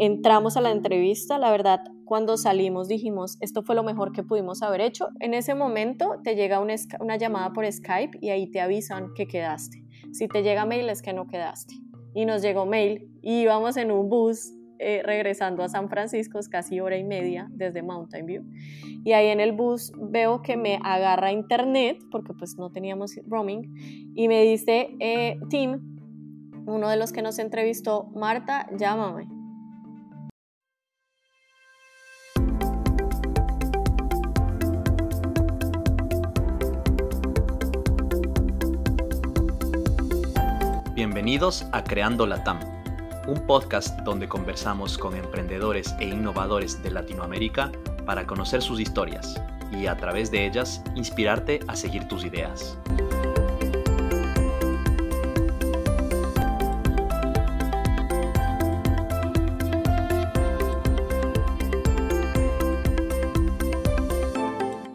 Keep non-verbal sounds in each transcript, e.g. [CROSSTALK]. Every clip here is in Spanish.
Entramos a la entrevista, la verdad, cuando salimos dijimos, esto fue lo mejor que pudimos haber hecho. En ese momento te llega una, una llamada por Skype y ahí te avisan que quedaste. Si te llega mail es que no quedaste. Y nos llegó mail y íbamos en un bus eh, regresando a San Francisco, es casi hora y media desde Mountain View. Y ahí en el bus veo que me agarra internet, porque pues no teníamos roaming, y me dice, eh, Tim, uno de los que nos entrevistó, Marta, llámame. Bienvenidos a Creando la TAM, un podcast donde conversamos con emprendedores e innovadores de Latinoamérica para conocer sus historias y a través de ellas inspirarte a seguir tus ideas.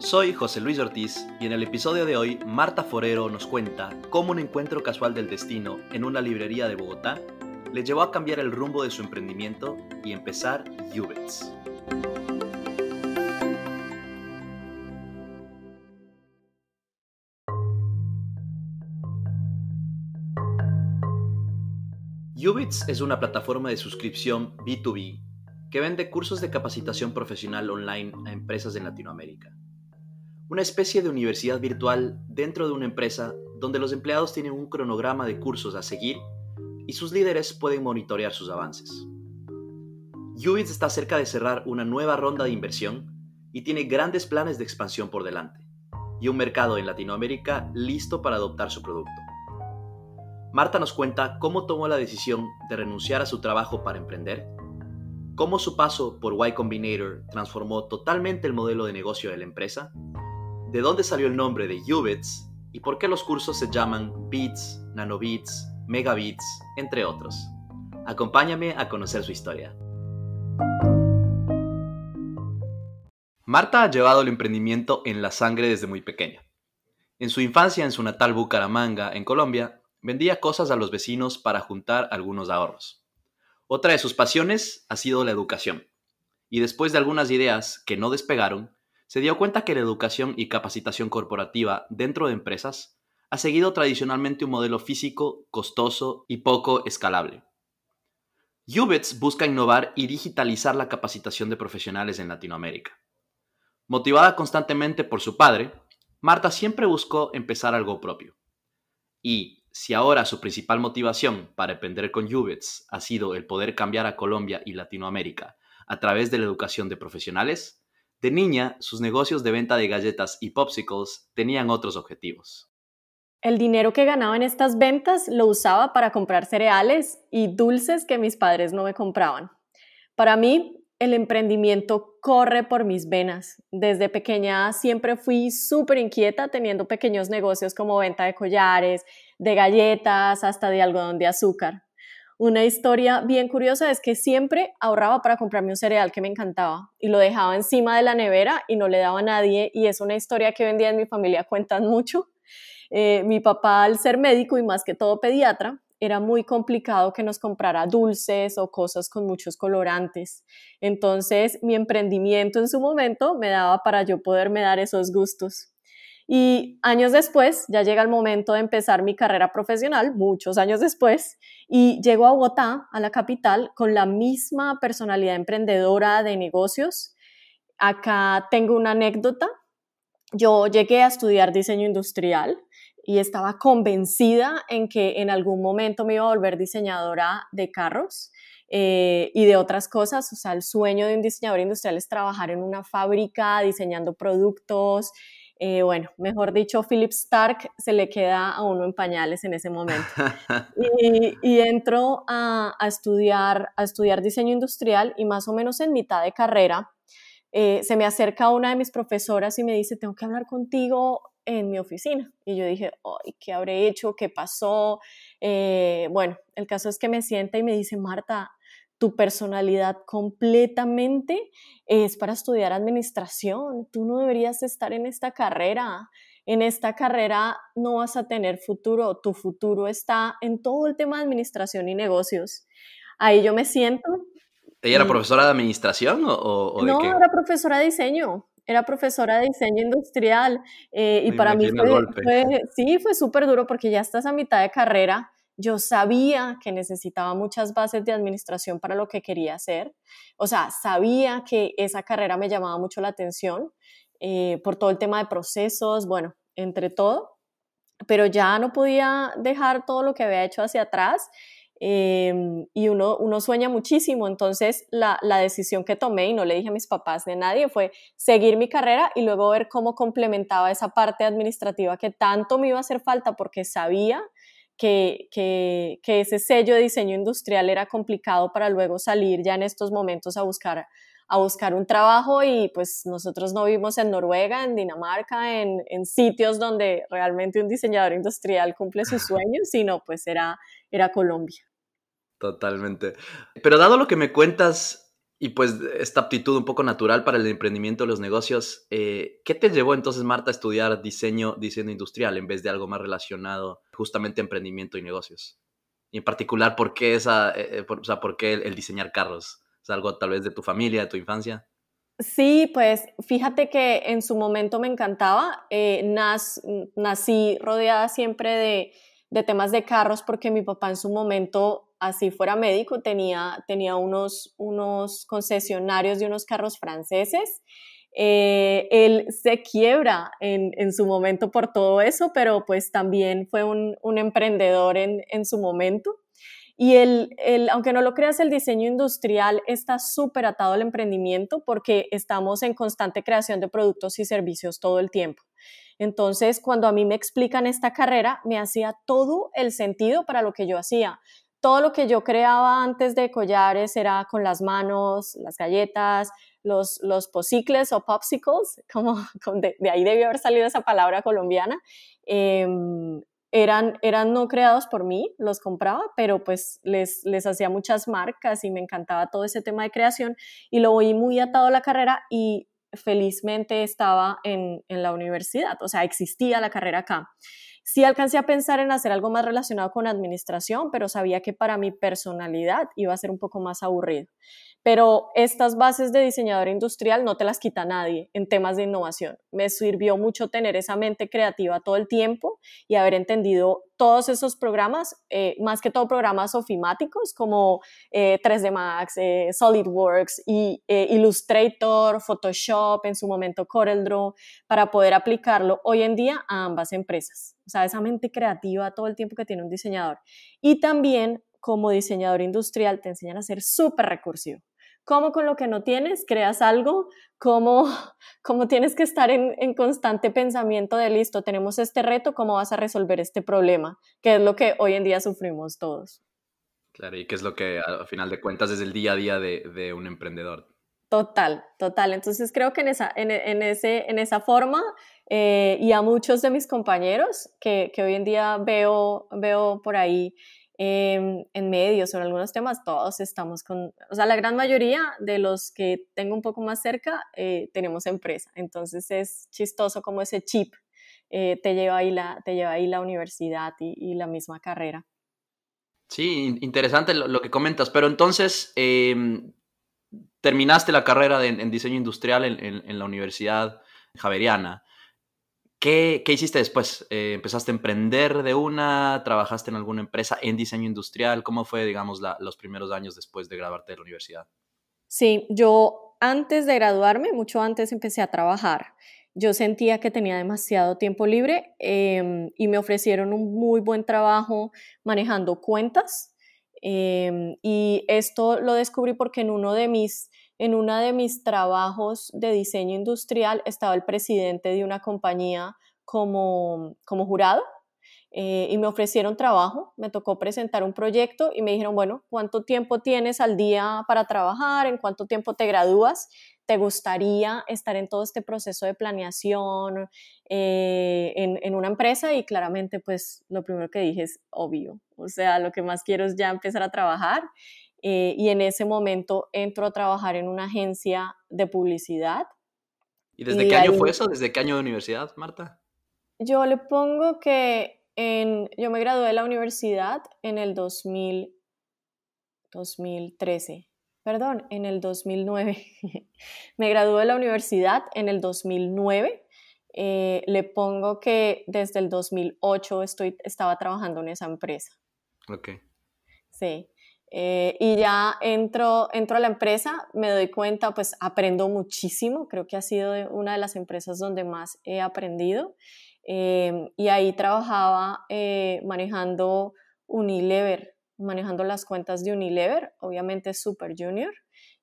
Soy José Luis Ortiz y en el episodio de hoy Marta Forero nos cuenta cómo un encuentro casual del destino en una librería de Bogotá le llevó a cambiar el rumbo de su emprendimiento y empezar Ubits. Ubits es una plataforma de suscripción B2B que vende cursos de capacitación profesional online a empresas en Latinoamérica una especie de universidad virtual dentro de una empresa donde los empleados tienen un cronograma de cursos a seguir y sus líderes pueden monitorear sus avances. Ubits está cerca de cerrar una nueva ronda de inversión y tiene grandes planes de expansión por delante, y un mercado en Latinoamérica listo para adoptar su producto. Marta nos cuenta cómo tomó la decisión de renunciar a su trabajo para emprender, cómo su paso por Y Combinator transformó totalmente el modelo de negocio de la empresa de dónde salió el nombre de Ubits y por qué los cursos se llaman Bits, Nanobits, Megabits, entre otros. Acompáñame a conocer su historia. Marta ha llevado el emprendimiento en la sangre desde muy pequeña. En su infancia en su natal Bucaramanga, en Colombia, vendía cosas a los vecinos para juntar algunos ahorros. Otra de sus pasiones ha sido la educación. Y después de algunas ideas que no despegaron, se dio cuenta que la educación y capacitación corporativa dentro de empresas ha seguido tradicionalmente un modelo físico, costoso y poco escalable. Ubits busca innovar y digitalizar la capacitación de profesionales en Latinoamérica. Motivada constantemente por su padre, Marta siempre buscó empezar algo propio. Y si ahora su principal motivación para emprender con Ubits ha sido el poder cambiar a Colombia y Latinoamérica a través de la educación de profesionales, de niña, sus negocios de venta de galletas y popsicles tenían otros objetivos. El dinero que ganaba en estas ventas lo usaba para comprar cereales y dulces que mis padres no me compraban. Para mí, el emprendimiento corre por mis venas. Desde pequeña siempre fui súper inquieta teniendo pequeños negocios como venta de collares, de galletas, hasta de algodón de azúcar. Una historia bien curiosa es que siempre ahorraba para comprarme un cereal que me encantaba y lo dejaba encima de la nevera y no le daba a nadie y es una historia que hoy en día en mi familia cuentan mucho. Eh, mi papá al ser médico y más que todo pediatra, era muy complicado que nos comprara dulces o cosas con muchos colorantes. Entonces mi emprendimiento en su momento me daba para yo poderme dar esos gustos. Y años después, ya llega el momento de empezar mi carrera profesional, muchos años después, y llego a Bogotá, a la capital, con la misma personalidad emprendedora de negocios. Acá tengo una anécdota. Yo llegué a estudiar diseño industrial y estaba convencida en que en algún momento me iba a volver diseñadora de carros. Eh, y de otras cosas. O sea, el sueño de un diseñador industrial es trabajar en una fábrica diseñando productos, eh, bueno, mejor dicho, Philip Stark se le queda a uno en pañales en ese momento. [LAUGHS] y, entro a, estudiar, a estudiar diseño industrial y más o menos en mitad de carrera eh, se me acerca una de mis profesoras y me dice, tengo que hablar contigo en mi oficina. Y yo dije, Ay, ¿qué habré hecho? ¿Qué pasó? Eh, bueno, el caso es que me sienta y me dice, Marta, tu personalidad completamente es para estudiar administración, tú no deberías estar en esta carrera. en esta carrera no vas a tener futuro, tu futuro está en todo el tema de administración y negocios. Ahí yo me siento. ¿Ella era profesora de administración o, no, era profesora de diseño. Era profesora de diseño industrial eh, y para mí fue, sí, fue súper duro porque ya estás a mitad de carrera. Yo sabía que necesitaba muchas bases de administración para lo que quería hacer. O sea, sabía que esa carrera me llamaba mucho la atención eh, por todo el tema de procesos, bueno, entre todo, pero ya no podía dejar todo lo que había hecho hacia atrás em, y uno, uno sueña muchísimo, entonces la, la, decisión que tomé y no le dije a mis papás de nadie fue seguir mi carrera y luego ver cómo complementaba esa parte administrativa que tanto me iba a hacer falta porque sabía que, que, que ese sello de diseño industrial era complicado para luego salir ya en estos momentos a buscar a buscar un trabajo. Y pues nosotros no vivimos en Noruega, en Dinamarca, en, en sitios donde realmente un diseñador industrial cumple sus [LAUGHS] sueños, sino pues era, era Colombia. Totalmente. Pero dado lo que me cuentas y pues esta aptitud un poco natural para el emprendimiento de los negocios, eh, ¿qué te llevó entonces, Marta, a estudiar diseño, diseño industrial en vez de algo más relacionado justamente a emprendimiento y negocios? Y en particular, ¿por qué, esa, eh, o sea, ¿por qué el diseñar carros? ¿Es algo tal vez de tu familia, de tu infancia? Sí, pues fíjate que en su momento me encantaba. Eh, nací rodeada siempre de, temas de carros porque mi papá en su momento, así fuera médico, tenía, tenía unos, unos concesionarios de unos carros franceses. Eh, él se quiebra en, su momento por todo eso, pero pues también fue un, emprendedor en, en su momento. Y el, el, aunque no lo creas, el diseño industrial está súper atado al emprendimiento porque estamos en constante creación de productos y servicios todo el tiempo. Entonces, cuando a mí me explican esta carrera, me hacía todo el sentido para lo que yo hacía. Todo lo que yo creaba antes de collares era con las manos, las galletas, los, los posicles o popsicles, [LAUGHS] como de, ahí debió haber salido esa palabra colombiana. Em, eran, eran no creados por mí, los compraba, pero pues les, les hacía muchas marcas y me encantaba todo ese tema de creación y lo oí muy atado a la carrera y felizmente estaba en, en la universidad, o sea, existía la carrera acá. Sí alcancé a pensar en hacer algo más relacionado con administración, pero sabía que para mi personalidad iba a ser un poco más aburrido pero estas bases de diseñador industrial no te las quita nadie en temas de innovación. Me sirvió mucho tener esa mente creativa todo el tiempo y haber entendido todos esos programas, eh, más que todo programas ofimáticos como 3D eh, Max, eh, SolidWorks, y, Illustrator, Photoshop, en su momento CorelDRAW, para poder aplicarlo hoy en día a ambas empresas. O sea, esa mente creativa todo el tiempo que tiene un diseñador. Y también como diseñador industrial te enseñan a ser súper recursivo cómo con lo que no tienes creas algo, cómo, [LAUGHS] cómo tienes que estar en, constante pensamiento de listo, tenemos este reto, cómo vas a resolver este problema, que es lo que hoy en día sufrimos todos. Claro, y que es lo que al final de cuentas es el día a día de un emprendedor. Total, total. Entonces creo que en esa, en, en ese, en esa forma eh, y a muchos de mis compañeros que, que hoy en día veo, veo por ahí Em, en medios sobre algunos temas, todos estamos con, o sea, la gran mayoría de los que tengo un poco más cerca eh, tenemos empresa. Entonces es chistoso como ese chip eh, te, lleva ahí la, te lleva ahí la universidad y, la misma carrera. Sí, interesante lo, que comentas, pero entonces em, terminaste la carrera en diseño industrial en, la Universidad Javeriana. ¿Qué, hiciste después? Eh, ¿Empezaste a emprender de una? ¿Trabajaste en alguna empresa en diseño industrial? ¿Cómo fue, digamos, los primeros años después de graduarte de la universidad? Sí, yo antes de graduarme, mucho antes empecé a trabajar. Yo sentía que tenía demasiado tiempo libre em, y me ofrecieron un muy buen trabajo manejando cuentas. Em, y esto lo descubrí porque en uno de mis en uno de mis trabajos de diseño industrial estaba el presidente de una compañía como, como jurado eh, y me ofrecieron trabajo, me tocó presentar un proyecto y me dijeron, bueno, ¿cuánto tiempo tienes al día para trabajar? ¿En cuánto tiempo te gradúas? ¿Te gustaría estar en todo este proceso de planeación eh, en, en, una empresa? Y claramente, pues lo primero que dije es obvio, o sea, lo que más quiero es ya empezar a trabajar eh, y en ese momento entro a trabajar en una agencia de publicidad. ¿Y desde qué año fue eso? ¿Desde qué año de universidad, Marta? Yo le pongo que en, yo me gradué de la universidad en el 2000, 2013, perdón, en el 2009. [LAUGHS] me gradué de la universidad en el 2009. Eh, le pongo que desde el 2008 estoy, estaba trabajando en esa empresa. Ok. Sí. Eh, y ya entro, entro a la empresa, me doy cuenta, pues aprendo muchísimo, creo que ha sido una de las empresas donde más he aprendido. Eh, y ahí trabajaba eh, manejando Unilever, manejando las cuentas de Unilever, obviamente Super Junior.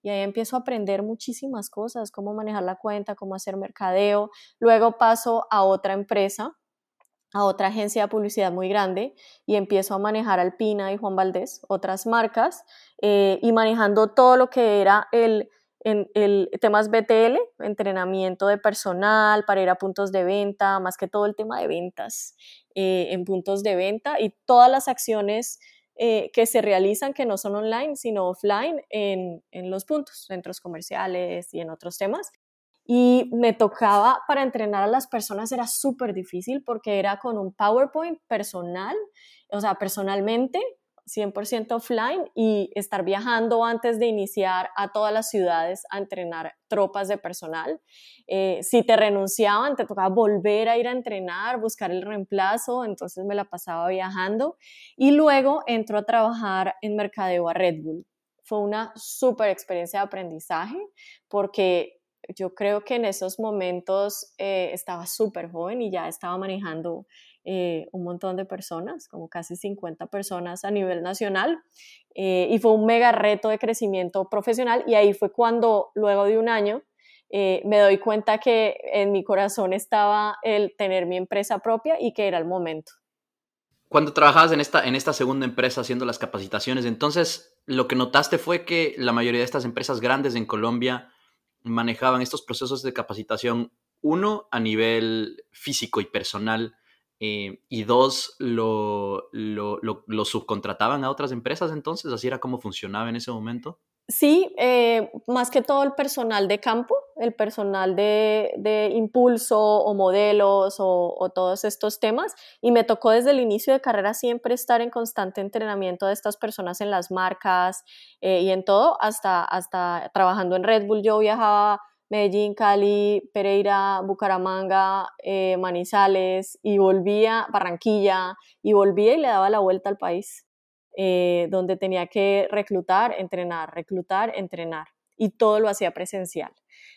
Y ahí empiezo a aprender muchísimas cosas, cómo manejar la cuenta, cómo hacer mercadeo. Luego paso a otra empresa a otra agencia de publicidad muy grande y empiezo a manejar Alpina y Juan Valdés, otras marcas, eh, y manejando todo lo que era el, el, temas BTL, entrenamiento de personal para ir a puntos de venta, más que todo el tema de ventas eh, en puntos de venta y todas las acciones eh, que se realizan que no son online, sino offline en, en los puntos, centros comerciales y en otros temas. Y me tocaba para entrenar a las personas era súper difícil porque era con un PowerPoint personal, o sea, personalmente, 100% offline y estar viajando antes de iniciar a todas las ciudades a entrenar tropas de personal. Eh, si te renunciaban, te tocaba volver a ir a entrenar, buscar el reemplazo, entonces me la pasaba viajando y luego entró a trabajar en mercadeo a Red Bull. Fue una súper experiencia de aprendizaje porque yo creo que en esos momentos eh, estaba súper joven y ya estaba manejando eh, un montón de personas, como casi 50 personas a nivel nacional. Eh, y fue un mega reto de crecimiento profesional y ahí fue cuando, luego de un año, me doy cuenta que en mi corazón estaba el tener mi empresa propia y que era el momento. Cuando trabajabas en esta, en esta segunda empresa haciendo las capacitaciones, entonces lo que notaste fue que la mayoría de estas empresas grandes en Colombia manejaban estos procesos de capacitación, uno, a nivel físico y personal, eh, y dos, lo, lo, lo, subcontrataban a otras empresas entonces, así era como funcionaba en ese momento. Sí, eh, más que todo el personal de campo, el personal de, de impulso o modelos o, todos estos temas. Y me tocó desde el inicio de carrera siempre estar en constante entrenamiento de estas personas en las marcas eh, y en todo, hasta, hasta trabajando en Red Bull. Yo viajaba Medellín, Cali, Pereira, Bucaramanga, eh, Manizales y volvía, Barranquilla, y volvía y le daba la vuelta al país, eh, donde tenía que reclutar, entrenar, reclutar, entrenar. Y todo lo hacía presencial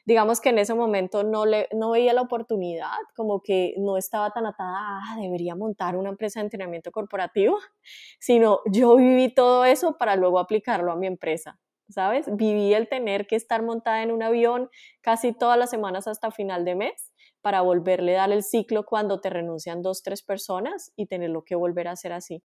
digamos que en ese momento no, le, no veía la oportunidad, como que no estaba tan atada, ah, debería montar una empresa de entrenamiento corporativo, [LAUGHS] sino yo viví todo eso para luego aplicarlo a mi empresa. ¿Sabes? Viví el tener que estar montada en un avión casi todas las semanas hasta final de mes para volverle a dar el ciclo cuando te renuncian dos, tres personas y tenerlo que volver a hacer así.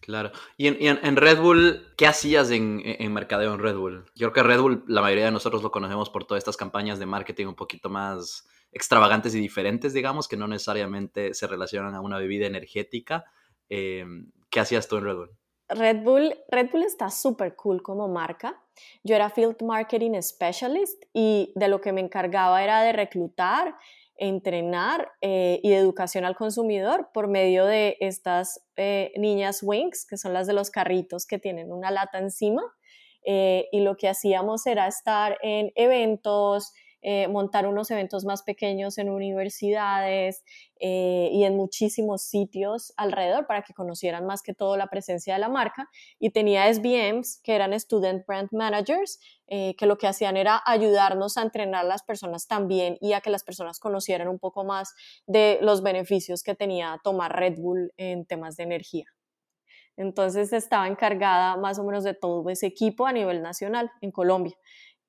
Claro. Y en, Red Bull, ¿qué hacías en, en, mercadeo en Red Bull? Yo creo que Red Bull, la mayoría de nosotros lo conocemos por todas estas campañas de marketing un poquito más extravagantes y diferentes, digamos, que no necesariamente se relacionan a una bebida energética. Eh, ¿Qué hacías tú en Red Bull? Red Bull, Red Bull está súper cool como marca. Yo era Field Marketing Specialist y de lo que me encargaba era de reclutar entrenar eh, y educación al consumidor por medio de estas eh, niñas Wings, que son las de los carritos que tienen una lata encima. Eh, y lo que hacíamos era estar en eventos, eh, montar unos eventos más pequeños en universidades eh, y en muchísimos sitios alrededor para que conocieran más que todo la presencia de la marca. Y tenía SBMs, que eran Student Brand Managers, eh, que lo que hacían era ayudarnos a entrenar a las personas también y a que las personas conocieran un poco más de los beneficios que tenía tomar Red Bull en temas de energía. Entonces estaba encargada más o menos de todo ese equipo a nivel nacional en Colombia.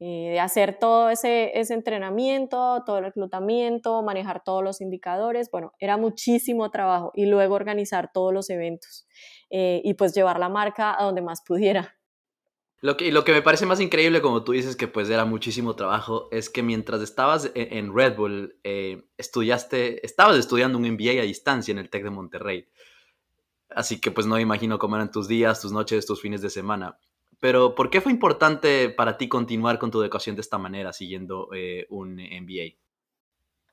Eh, de hacer todo ese, ese entrenamiento, todo el reclutamiento, manejar todos los indicadores, bueno, era muchísimo trabajo y luego organizar todos los eventos eh, y pues llevar la marca a donde más pudiera. Lo que, lo que me parece más increíble, como tú dices, que pues era muchísimo trabajo, es que mientras estabas e, en, Red Bull, eh, estudiaste, estabas estudiando un MBA a distancia en el TEC de Monterrey. Así que pues no me imagino cómo eran tus días, tus noches, tus fines de semana. Pero, ¿por qué fue importante para ti continuar con tu educación de esta manera, siguiendo eh, un MBA?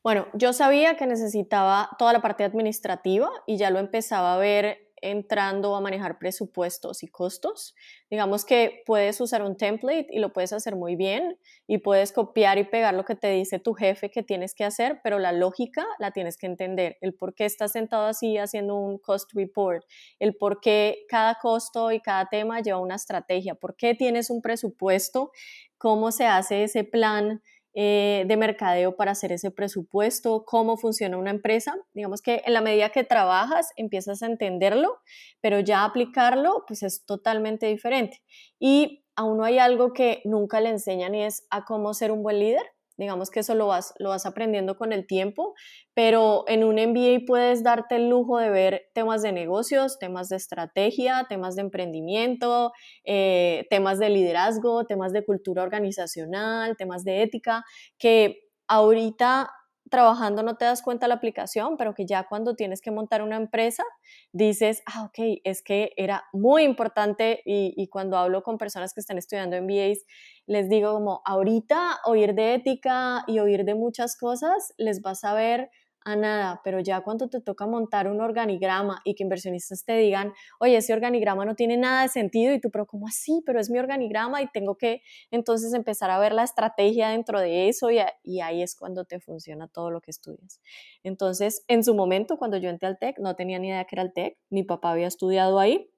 Bueno, yo sabía que necesitaba toda la parte administrativa y ya lo empezaba a ver entrando a manejar presupuestos y costos. Digamos que puedes usar un template y lo puedes hacer muy bien y puedes copiar y pegar lo que te dice tu jefe que tienes que hacer, pero la lógica la tienes que entender, el por qué estás sentado así haciendo un cost report, el por qué cada costo y cada tema lleva una estrategia, por qué tienes un presupuesto, cómo se hace ese plan eh, de mercadeo para hacer ese presupuesto, cómo funciona una empresa. Digamos que en la medida que trabajas empiezas a entenderlo, pero ya aplicarlo pues es totalmente diferente. Y aún no hay algo que nunca le enseñan y es a cómo ser un buen líder. Digamos que eso lo vas, lo vas aprendiendo con el tiempo, pero en un MBA puedes darte el lujo de ver temas de negocios, temas de estrategia, temas de emprendimiento, eh, temas de liderazgo, temas de cultura organizacional, temas de ética, que ahorita trabajando no te das cuenta la aplicación, pero que ya cuando tienes que montar una empresa, dices, ah, ok, es que era muy importante y, y cuando hablo con personas que están estudiando MBAs, les digo como, ahorita oír de ética y oír de muchas cosas, les vas a ver a nada, pero ya cuando te toca montar un organigrama y que inversionistas te digan, oye, ese organigrama no tiene nada de sentido y tú, pero ¿cómo así? Pero es mi organigrama y tengo que entonces empezar a ver la estrategia dentro de eso y, y ahí es cuando te funciona todo lo que estudias. Entonces, en su momento, cuando yo entré al TEC, no tenía ni idea que era el TEC, mi papá había estudiado ahí,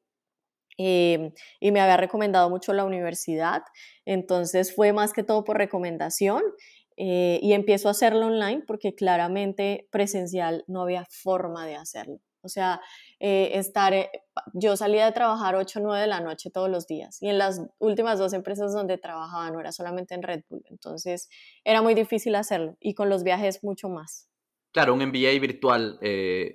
em, y me había recomendado mucho la universidad, entonces fue más que todo por recomendación eh, y empiezo a hacerlo online porque claramente presencial no había forma de hacerlo. O sea, eh, estar, eh, yo salía de trabajar 8 o 9 de la noche todos los días y en las últimas dos empresas donde trabajaba no era solamente en Red Bull, entonces era muy difícil hacerlo y con los viajes mucho más. Claro, un MBA virtual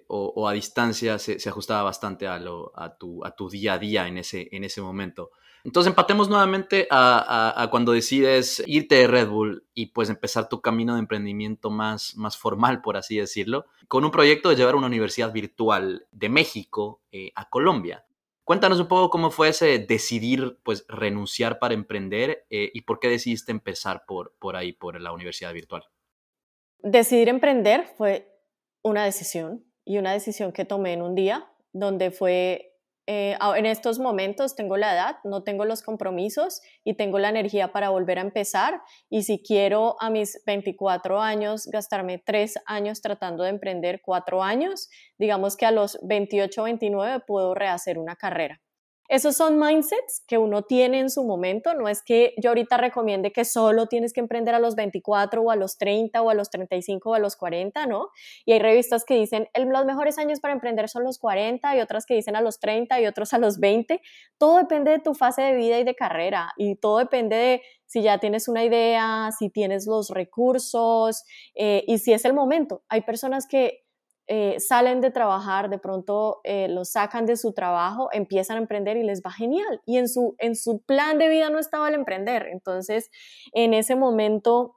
o, a distancia se, ajustaba bastante a, lo, a, tu, a tu día a día en ese, en ese momento. Entonces empatemos nuevamente a, cuando decides irte de Red Bull y pues empezar tu camino de emprendimiento más, más formal, por así decirlo, con un proyecto de llevar una universidad virtual de México eh, a Colombia. Cuéntanos un poco cómo fue ese decidir pues renunciar para emprender eh, y por qué decidiste empezar por, por ahí, por la universidad virtual. Decidir emprender fue una decisión y una decisión que tomé en un día donde fue eh, en estos momentos tengo la edad, no tengo los compromisos y tengo la energía para volver a empezar. Y si quiero a mis 24 años gastarme tres años tratando de emprender cuatro años, digamos que a los 28 29 puedo rehacer una carrera. Esos son mindsets que uno tiene en su momento, no es que yo ahorita recomiende que solo tienes que emprender a los 24 o a los 30 o a los 35 o a los 40, ¿no? Y hay revistas que dicen los mejores años para emprender son los 40 y otras que dicen a los 30 y otros a los 20. Todo depende de tu fase de vida y de carrera y todo depende de si ya tienes una idea, si tienes los recursos eh, y si es el momento. Hay personas que eh, salen de trabajar, de pronto eh, los sacan de su trabajo, empiezan a emprender y les va genial. Y en su, en su plan de vida no estaba el emprender. Entonces, en ese momento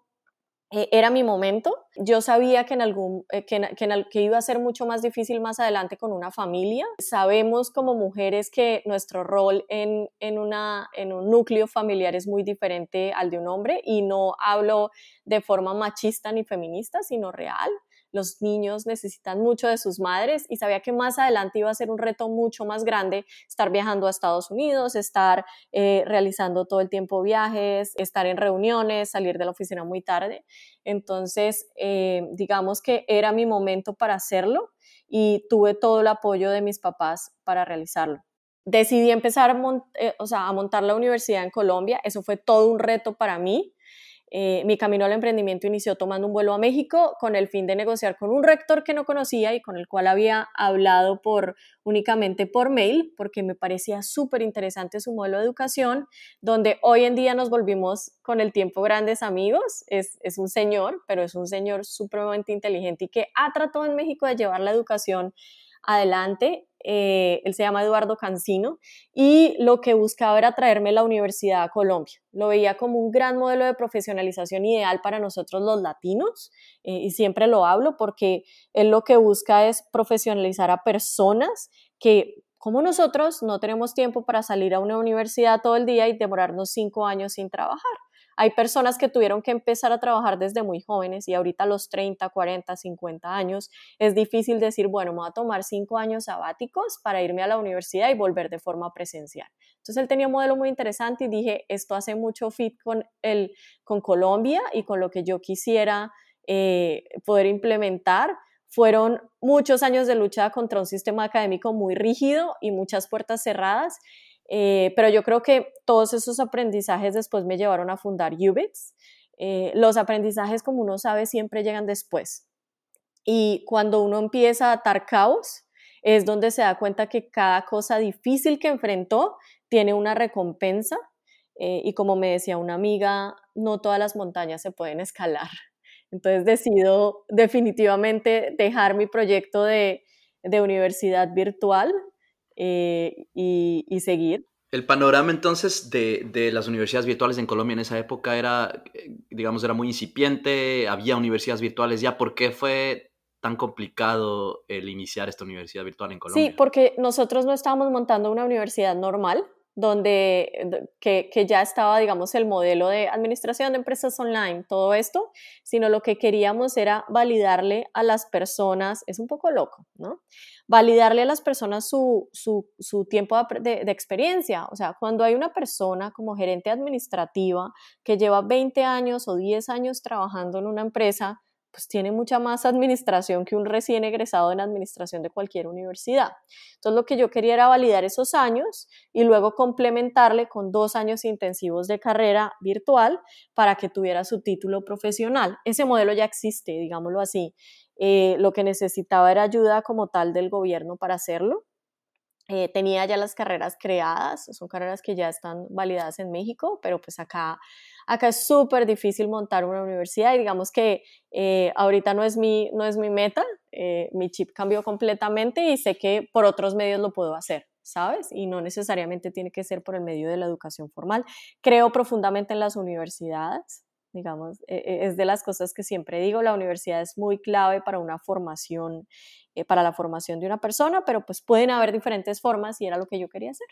eh, era mi momento. Yo sabía que, en algún, que, iba a ser mucho más difícil más adelante con una familia. Sabemos como mujeres que nuestro rol en, en, una, en un núcleo familiar es muy diferente al de un hombre y no hablo de forma machista ni feminista, sino real los niños necesitan mucho de sus madres y sabía que más adelante iba a ser un reto mucho más grande estar viajando a Estados Unidos, estar eh, realizando todo el tiempo viajes, estar en reuniones, salir de la oficina muy tarde. Entonces, eh, digamos que era mi momento para hacerlo y tuve todo el apoyo de mis papás para realizarlo decidí empezar eh, a, montar la universidad en Colombia. Eso fue todo un reto para mí. Eh, mi camino al emprendimiento inició tomando un vuelo a México con el fin de negociar con un rector que no conocía y con el cual había hablado por, únicamente por mail, porque me parecía súper interesante su modelo de educación, donde hoy en día nos volvimos con el tiempo grandes amigos. Es, es un señor, pero es un señor supremamente inteligente y que ha tratado en México de llevar la educación adelante. Eh, él se llama Eduardo Cancino y lo que buscaba era traerme la universidad a Colombia. Lo veía como un gran modelo de profesionalización ideal para nosotros los latinos eh, y siempre lo hablo porque él lo que busca es profesionalizar a personas que como nosotros no tenemos tiempo para salir a una universidad todo el día y demorarnos cinco años sin trabajar. Hay personas que tuvieron que empezar a trabajar desde muy jóvenes y ahorita a los 30, 40, 50 años es difícil decir, bueno, me voy a tomar cinco años sabáticos para irme a la universidad y volver de forma presencial. Entonces él tenía un modelo muy interesante y dije, esto hace mucho fit con, el, con Colombia y con lo que yo quisiera eh, poder implementar. Fueron muchos años de lucha contra un sistema académico muy rígido y muchas puertas cerradas eh, pero yo creo que todos esos aprendizajes después me llevaron a fundar Ubits. Eh, los aprendizajes, como uno sabe, siempre llegan después. Y cuando uno empieza a atar caos, es donde se da cuenta que cada cosa difícil que enfrentó tiene una recompensa. Eh, y como me decía una amiga, no todas las montañas se pueden escalar. Entonces decido definitivamente dejar mi proyecto de, de universidad virtual eh, y, seguir. El panorama entonces de, de, las universidades virtuales en Colombia en esa época era, eh, digamos, era muy incipiente, había universidades virtuales ya. ¿Por qué fue tan complicado el iniciar esta universidad virtual en Colombia? Sí, porque nosotros no estábamos montando una universidad normal, donde que, que, ya estaba, digamos, el modelo de administración de empresas online, todo esto, sino lo que queríamos era validarle a las personas, es un poco loco, ¿no? Validarle a las personas su, su, su tiempo de, de, experiencia. O sea, cuando hay una persona como gerente administrativa que lleva 20 años o 10 años trabajando en una empresa, pues tiene mucha más administración que un recién egresado en administración de cualquier universidad. Entonces lo que yo quería era validar esos años y luego complementarle con dos años intensivos de carrera virtual para que tuviera su título profesional. Ese modelo ya existe, digámoslo así. Eh, lo que necesitaba era ayuda como tal del gobierno para hacerlo. Eh, tenía ya las carreras creadas, son carreras que ya están validadas en México, pero pues acá Acá es súper difícil montar una universidad y digamos que eh, ahorita no es mi, no es mi meta, eh, mi chip cambió completamente y sé que por otros medios lo puedo hacer. ¿sabes? Y no necesariamente tiene que ser por el medio de la educación formal. Creo profundamente en las universidades, digamos, e, e, es de las cosas que siempre digo, la universidad es muy clave para una formación, eh, para la formación de una persona, pero pues pueden haber diferentes formas y era lo que yo quería hacer.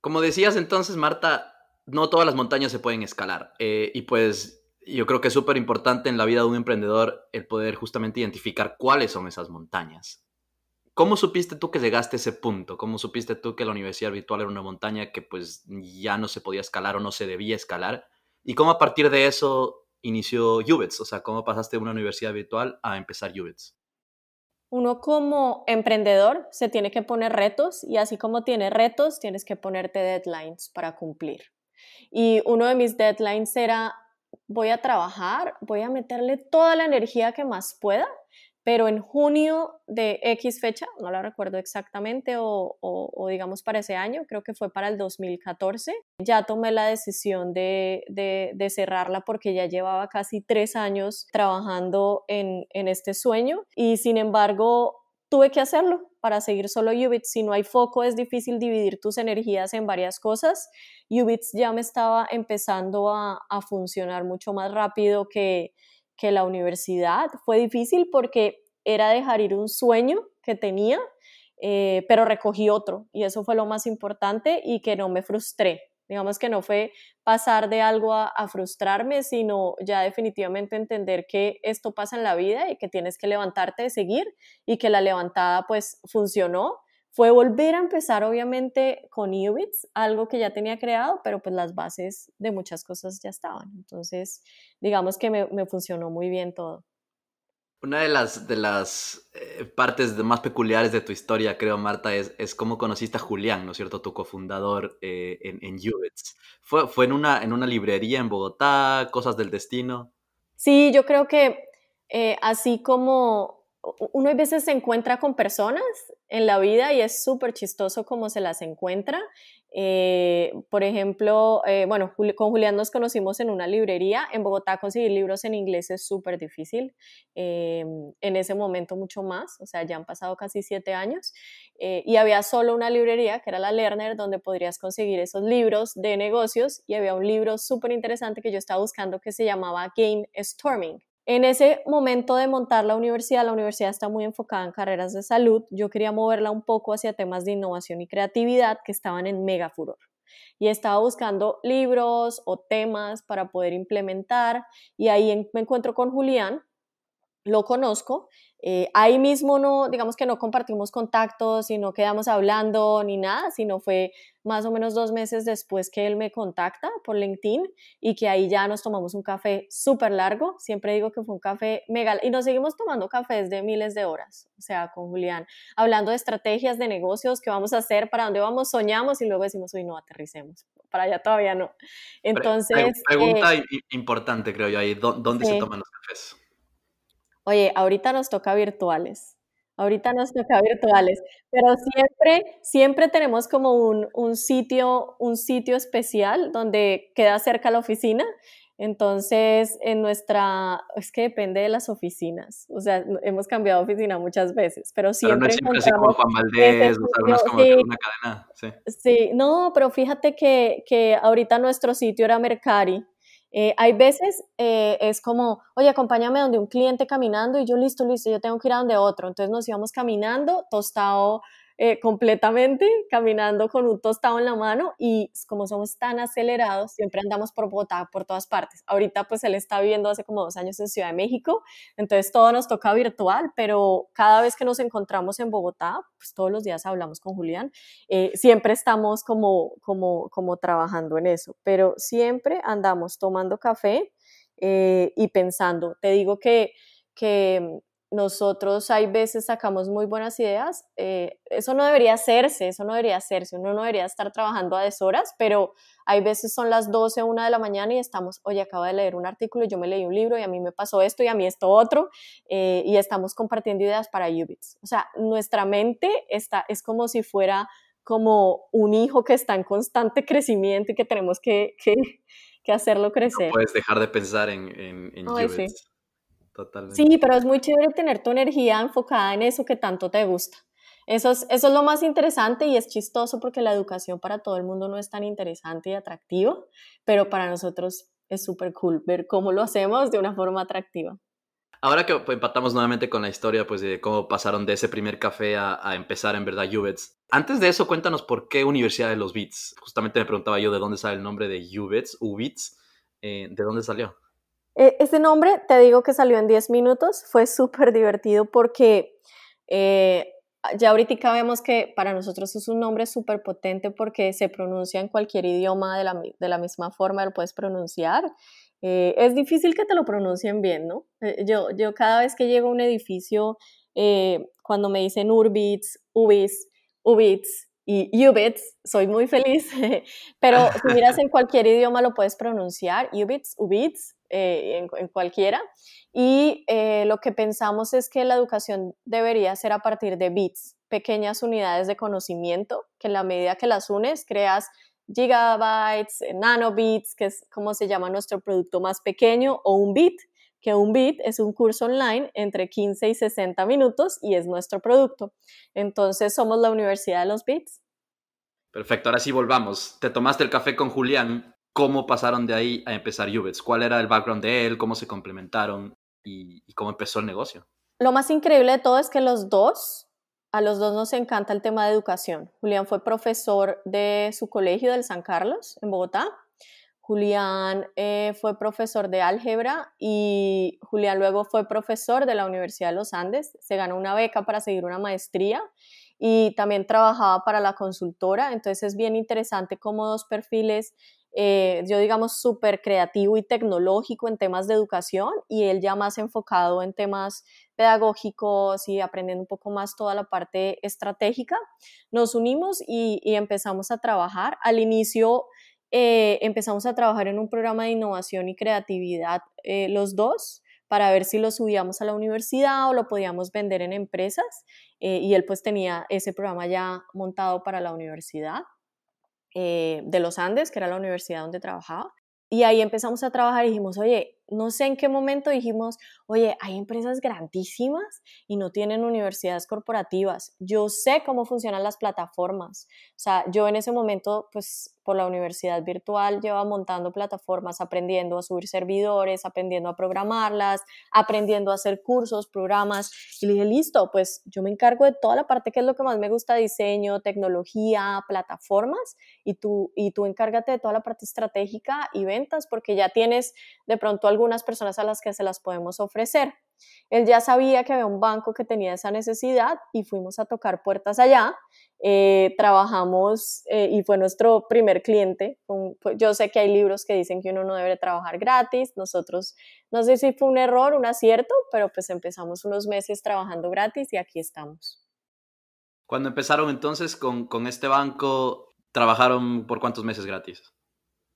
Como decías entonces, Marta, no todas las montañas se pueden escalar. Eh, y pues yo creo que es súper importante en la vida de un emprendedor el poder justamente identificar cuáles son esas montañas. ¿Cómo supiste tú que llegaste a ese punto? ¿Cómo supiste tú que la universidad virtual era una montaña que pues ya no se podía escalar o no se debía escalar? ¿Y cómo a partir de eso inició Ubits? O sea, ¿cómo pasaste de una universidad virtual a empezar Ubits? Uno como emprendedor se tiene que poner retos y así como tiene retos, tienes que ponerte deadlines para cumplir. Y uno de mis deadlines era, voy a trabajar, voy a meterle toda la energía que más pueda, pero en junio de X fecha, no la recuerdo exactamente, o, digamos para ese año, creo que fue para el 2014, ya tomé la decisión de, de, de cerrarla porque ya llevaba casi tres años trabajando en, en este sueño y sin embargo tuve que hacerlo para seguir solo Ubits. Si no hay foco, es difícil dividir tus energías en varias cosas. Ubits ya me estaba empezando a, funcionar mucho más rápido que, que la universidad. Fue difícil porque era dejar ir un sueño que tenía, eh, pero recogí otro y eso fue lo más importante y que no me frustré. Digamos que no fue pasar de algo a, frustrarme, sino ya definitivamente entender que esto pasa en la vida y que tienes que levantarte de seguir y que la levantada pues funcionó. Fue volver a empezar obviamente con Ubits, algo que ya tenía creado, pero pues las bases de muchas cosas ya estaban. Entonces, digamos que me, me funcionó muy bien todo. Una de las, de las eh, partes más peculiares de tu historia, creo, Marta, es, es cómo conociste a Julián, ¿no es cierto? Tu cofundador eh, en, en ¿Fue, fue en, una, en una librería en Bogotá, cosas del destino? Sí, yo creo que eh, así como uno a veces se encuentra con personas en la vida y es súper chistoso cómo se las encuentra. Eh, por ejemplo, eh, bueno, con Julián nos conocimos en una librería. En Bogotá conseguir libros en inglés es súper difícil. Eh, en ese momento mucho más, o sea, ya han pasado casi siete años. y había solo una librería, que era la Lerner, donde podrías conseguir esos libros de negocios. Y había un libro súper interesante que yo estaba buscando que se llamaba Game Storming. En ese momento de montar la universidad, la universidad está muy enfocada en carreras de salud. Yo quería moverla un poco hacia temas de innovación y creatividad que estaban en mega furor. y estaba buscando libros o temas para poder implementar y ahí me encuentro con Julián, lo conozco eh, ahí mismo no, digamos que no compartimos contactos y no quedamos hablando ni nada, sino fue más o menos dos meses después que él me contacta por LinkedIn y que ahí ya nos tomamos un café súper largo. Siempre digo que fue un café mega y nos seguimos tomando cafés de miles de horas, o sea, con Julián, hablando de estrategias de negocios, qué vamos a hacer, para dónde vamos, soñamos y luego decimos, uy, no, aterricemos. Para allá todavía no. Entonces. pregunta eh, importante, creo yo, ahí, ¿dónde se toman los cafés? Oye, ahorita nos toca virtuales. Ahorita nos toca virtuales, pero siempre, siempre tenemos como un, sitio, un sitio especial donde queda cerca la oficina. Entonces, en nuestra, es que depende de las oficinas. O sea, hemos cambiado oficina muchas veces, pero siempre. Pero no siempre Juan Valdés, como sí, una cadena. Sí. sí. no, pero fíjate que, que ahorita nuestro sitio era Mercari eh, hay veces eh, es como, oye, acompáñame donde un cliente caminando y yo listo, listo, yo tengo que ir a donde otro. Entonces nos íbamos caminando, tostado eh, completamente, caminando con un tostado en la mano y como somos tan acelerados, siempre andamos por Bogotá, por todas partes. Ahorita pues él está viviendo hace como dos años en Ciudad de México, entonces todo nos toca virtual, pero cada vez que nos encontramos en Bogotá, pues todos los días hablamos con Julián, eh, siempre estamos como, como, como trabajando en eso, pero siempre andamos tomando café eh, y pensando. Te digo que, que nosotros hay veces sacamos muy buenas ideas. Eh, eso no debería hacerse, eso no debería hacerse. Uno no debería estar trabajando a deshoras, pero hay veces son las 12, 1 de la mañana y estamos, oye, acabo de leer un artículo, yo me leí un libro y a mí me pasó esto y a mí esto otro, eh, y estamos compartiendo ideas para Ubits. O sea, nuestra mente está, es como si fuera como un hijo que está en constante crecimiento y que tenemos que, que, que hacerlo crecer. No puedes dejar de pensar en, en, en Sí, pero es muy chévere tener tu energía enfocada en eso que tanto te gusta. Eso es, eso es lo más interesante y es chistoso porque la educación para todo el mundo no es tan interesante y atractiva, pero para nosotros es súper cool ver cómo lo hacemos de una forma atractiva. Ahora que empatamos nuevamente con la historia pues, de cómo pasaron de ese primer café a, empezar en verdad UBITS. Antes de eso, cuéntanos por qué Universidad de los Beats. Justamente me preguntaba yo de dónde sale el nombre de UBITS, UBITS, eh, ¿de dónde salió? E, este nombre, te digo que salió en 10 minutos, fue súper divertido porque eh, ya ahorita vemos que para nosotros es un nombre súper potente porque se pronuncia en cualquier idioma de la, de la misma forma, lo puedes pronunciar. Eh, es difícil que te lo pronuncien bien, ¿no? Eh, yo, yo cada vez que llego a un edificio, cuando me dicen Urbits, Ubis, Ubits y Ubits, soy muy feliz, [LAUGHS] pero si miras en cualquier idioma lo puedes pronunciar, Ubits, Ubits, eh, en, cualquiera. Y eh, lo que pensamos es que la educación debería ser a partir de bits, pequeñas unidades de conocimiento, que en la medida que las unes creas gigabytes, nanobits, que es como se llama nuestro producto más pequeño, o un bit, que un bit es un curso online entre 15 y 60 minutos y es nuestro producto. Entonces somos la Universidad de los Bits. Perfecto, ahora sí volvamos. Te tomaste el café con Julián cómo pasaron de ahí a empezar Ubits, cuál era el background de él, cómo se complementaron y, cómo empezó el negocio. Lo más increíble de todo es que los dos, a los dos nos encanta el tema de educación. Julián fue profesor de su colegio del San Carlos en Bogotá. Julián eh, fue profesor de álgebra y Julián luego fue profesor de la Universidad de los Andes. Se ganó una beca para seguir una maestría y también trabajaba para la consultora. Entonces es bien interesante cómo dos perfiles eh, yo digamos, súper creativo y tecnológico en temas de educación y él ya más enfocado en temas pedagógicos y aprendiendo un poco más toda la parte estratégica. Nos unimos y, empezamos a trabajar. Al inicio eh, empezamos a trabajar en un programa de innovación y creatividad eh, los dos para ver si lo subíamos a la universidad o lo podíamos vender en empresas y él pues tenía ese programa ya montado para la universidad. Eh, de los Andes, que era la universidad donde trabajaba. Y ahí empezamos a trabajar y dijimos, oye, no sé en qué momento dijimos, oye, hay empresas grandísimas y no tienen universidades corporativas. Yo sé cómo funcionan las plataformas. O sea, yo en ese momento, pues por la universidad virtual, llevaba montando plataformas, aprendiendo a subir servidores, aprendiendo a programarlas, aprendiendo a hacer cursos, programas. Y le dije, listo, pues yo me encargo de toda la parte que es lo que más me gusta, diseño, tecnología, plataformas, y tú, y tú encárgate de toda la parte estratégica y ventas, porque ya tienes de pronto algunas personas a las que se las podemos ofrecer. Él ya sabía que había un banco que tenía esa necesidad y fuimos a tocar puertas allá. Eh, trabajamos eh, y fue nuestro primer cliente. Pues, yo sé que hay libros que dicen que uno no debe trabajar gratis. Nosotros, no sé si fue un error, un acierto, pero pues empezamos unos meses trabajando gratis y aquí estamos. Cuando empezaron entonces con, con este banco, ¿trabajaron por cuántos meses gratis?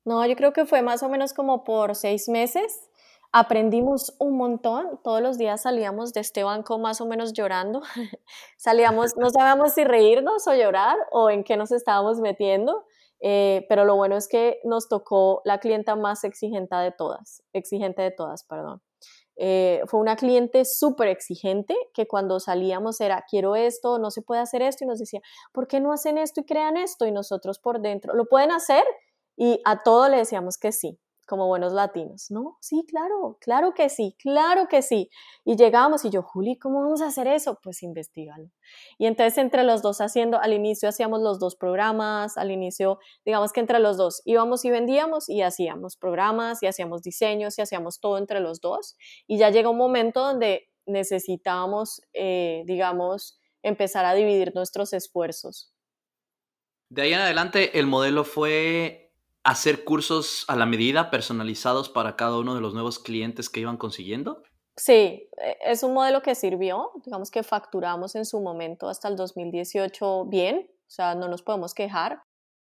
No, yo creo que fue más o menos como por seis meses. Aprendimos un montón, todos los días salíamos de este banco más o menos llorando, [LAUGHS] salíamos, no sabíamos si reírnos o llorar o en qué nos estábamos metiendo, eh, pero lo bueno es que nos tocó la clienta más exigente de todas, exigente de todas, perdón. Eh, fue una cliente súper exigente que cuando salíamos era, quiero esto, no se puede hacer esto, y nos decía, ¿por qué no hacen esto y crean esto? Y nosotros por dentro, ¿lo pueden hacer? Y a todo le decíamos que sí como buenos latinos. No, sí, claro, claro que sí, claro que sí. Y llegamos y yo, Juli, ¿cómo vamos a hacer eso? Pues investigalo. Y entonces entre los dos haciendo, al inicio hacíamos los dos programas, al inicio, digamos que entre los dos íbamos y vendíamos y hacíamos programas y hacíamos diseños y hacíamos todo entre los dos. Y ya llega un momento donde necesitábamos, eh, digamos, empezar a dividir nuestros esfuerzos. De ahí en adelante, el modelo fue hacer cursos a la medida, personalizados para cada uno de los nuevos clientes que iban consiguiendo? Sí, e, es un modelo que sirvió, digamos que facturamos en su momento hasta el 2018 bien, o sea, no nos podemos quejar,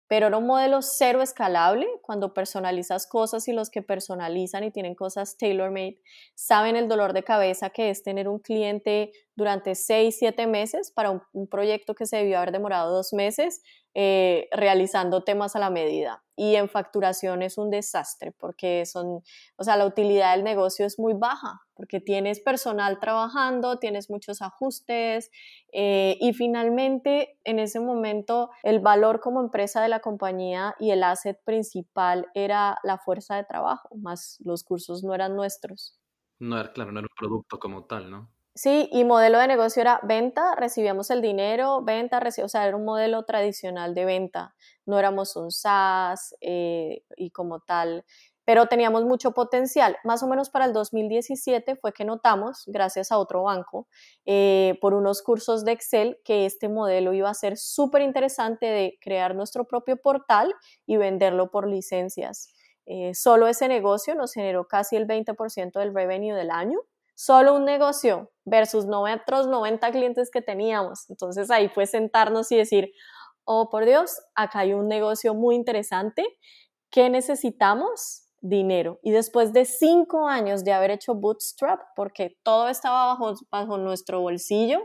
pero era un modelo cero escalable cuando personalizas cosas y los que personalizan y tienen cosas tailor-made saben el dolor de cabeza que es tener un cliente durante seis, siete meses para un, proyecto que se debió haber demorado dos meses eh, realizando temas a la medida. Y en facturación es un desastre porque son, o sea, la utilidad del negocio es muy baja porque tienes personal trabajando, tienes muchos ajustes eh, y finalmente en ese momento el valor como empresa de la compañía y el asset principal era la fuerza de trabajo, más los cursos no eran nuestros. No claro, no era un producto como tal, ¿no? Sí, y modelo de negocio era venta, recibíamos el dinero, venta, o sea, era un modelo tradicional de venta. No éramos un SaaS eh, y como tal, pero teníamos mucho potencial. Más o menos para el 2017 fue que notamos, gracias a otro banco, eh, por unos cursos de Excel, que este modelo iba a ser súper interesante de crear nuestro propio portal y venderlo por licencias. Eh, solo ese negocio nos generó casi el 20% del revenue del año solo un negocio versus otros 90 clientes que teníamos. Entonces ahí fue sentarnos y decir, oh por Dios, acá hay un negocio muy interesante. ¿Qué necesitamos? Dinero. Y después de cinco años de haber hecho Bootstrap, porque todo estaba bajo, bajo nuestro bolsillo,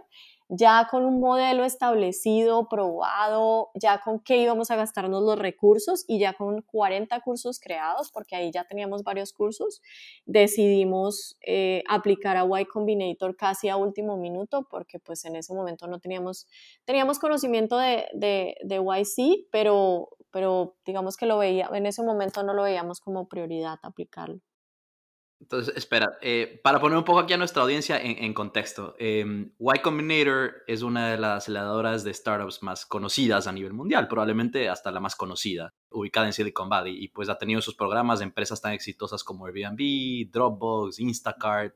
ya con un modelo establecido, probado, ya con qué íbamos a gastarnos los recursos y ya con 40 cursos creados, porque ahí ya teníamos varios cursos, decidimos eh, aplicar a Y Combinator casi a último minuto, porque pues en ese momento no teníamos, teníamos conocimiento de, de, de YC, pero, pero digamos que lo veía, en ese momento no lo veíamos como prioridad aplicarlo. Entonces, espera, eh, para poner un poco aquí a nuestra audiencia en, contexto, eh, Y Combinator es una de las aceleradoras de startups más conocidas a nivel mundial, probablemente hasta la más conocida, ubicada en Silicon Valley, y pues ha tenido sus programas de empresas tan exitosas como Airbnb, Dropbox, Instacart.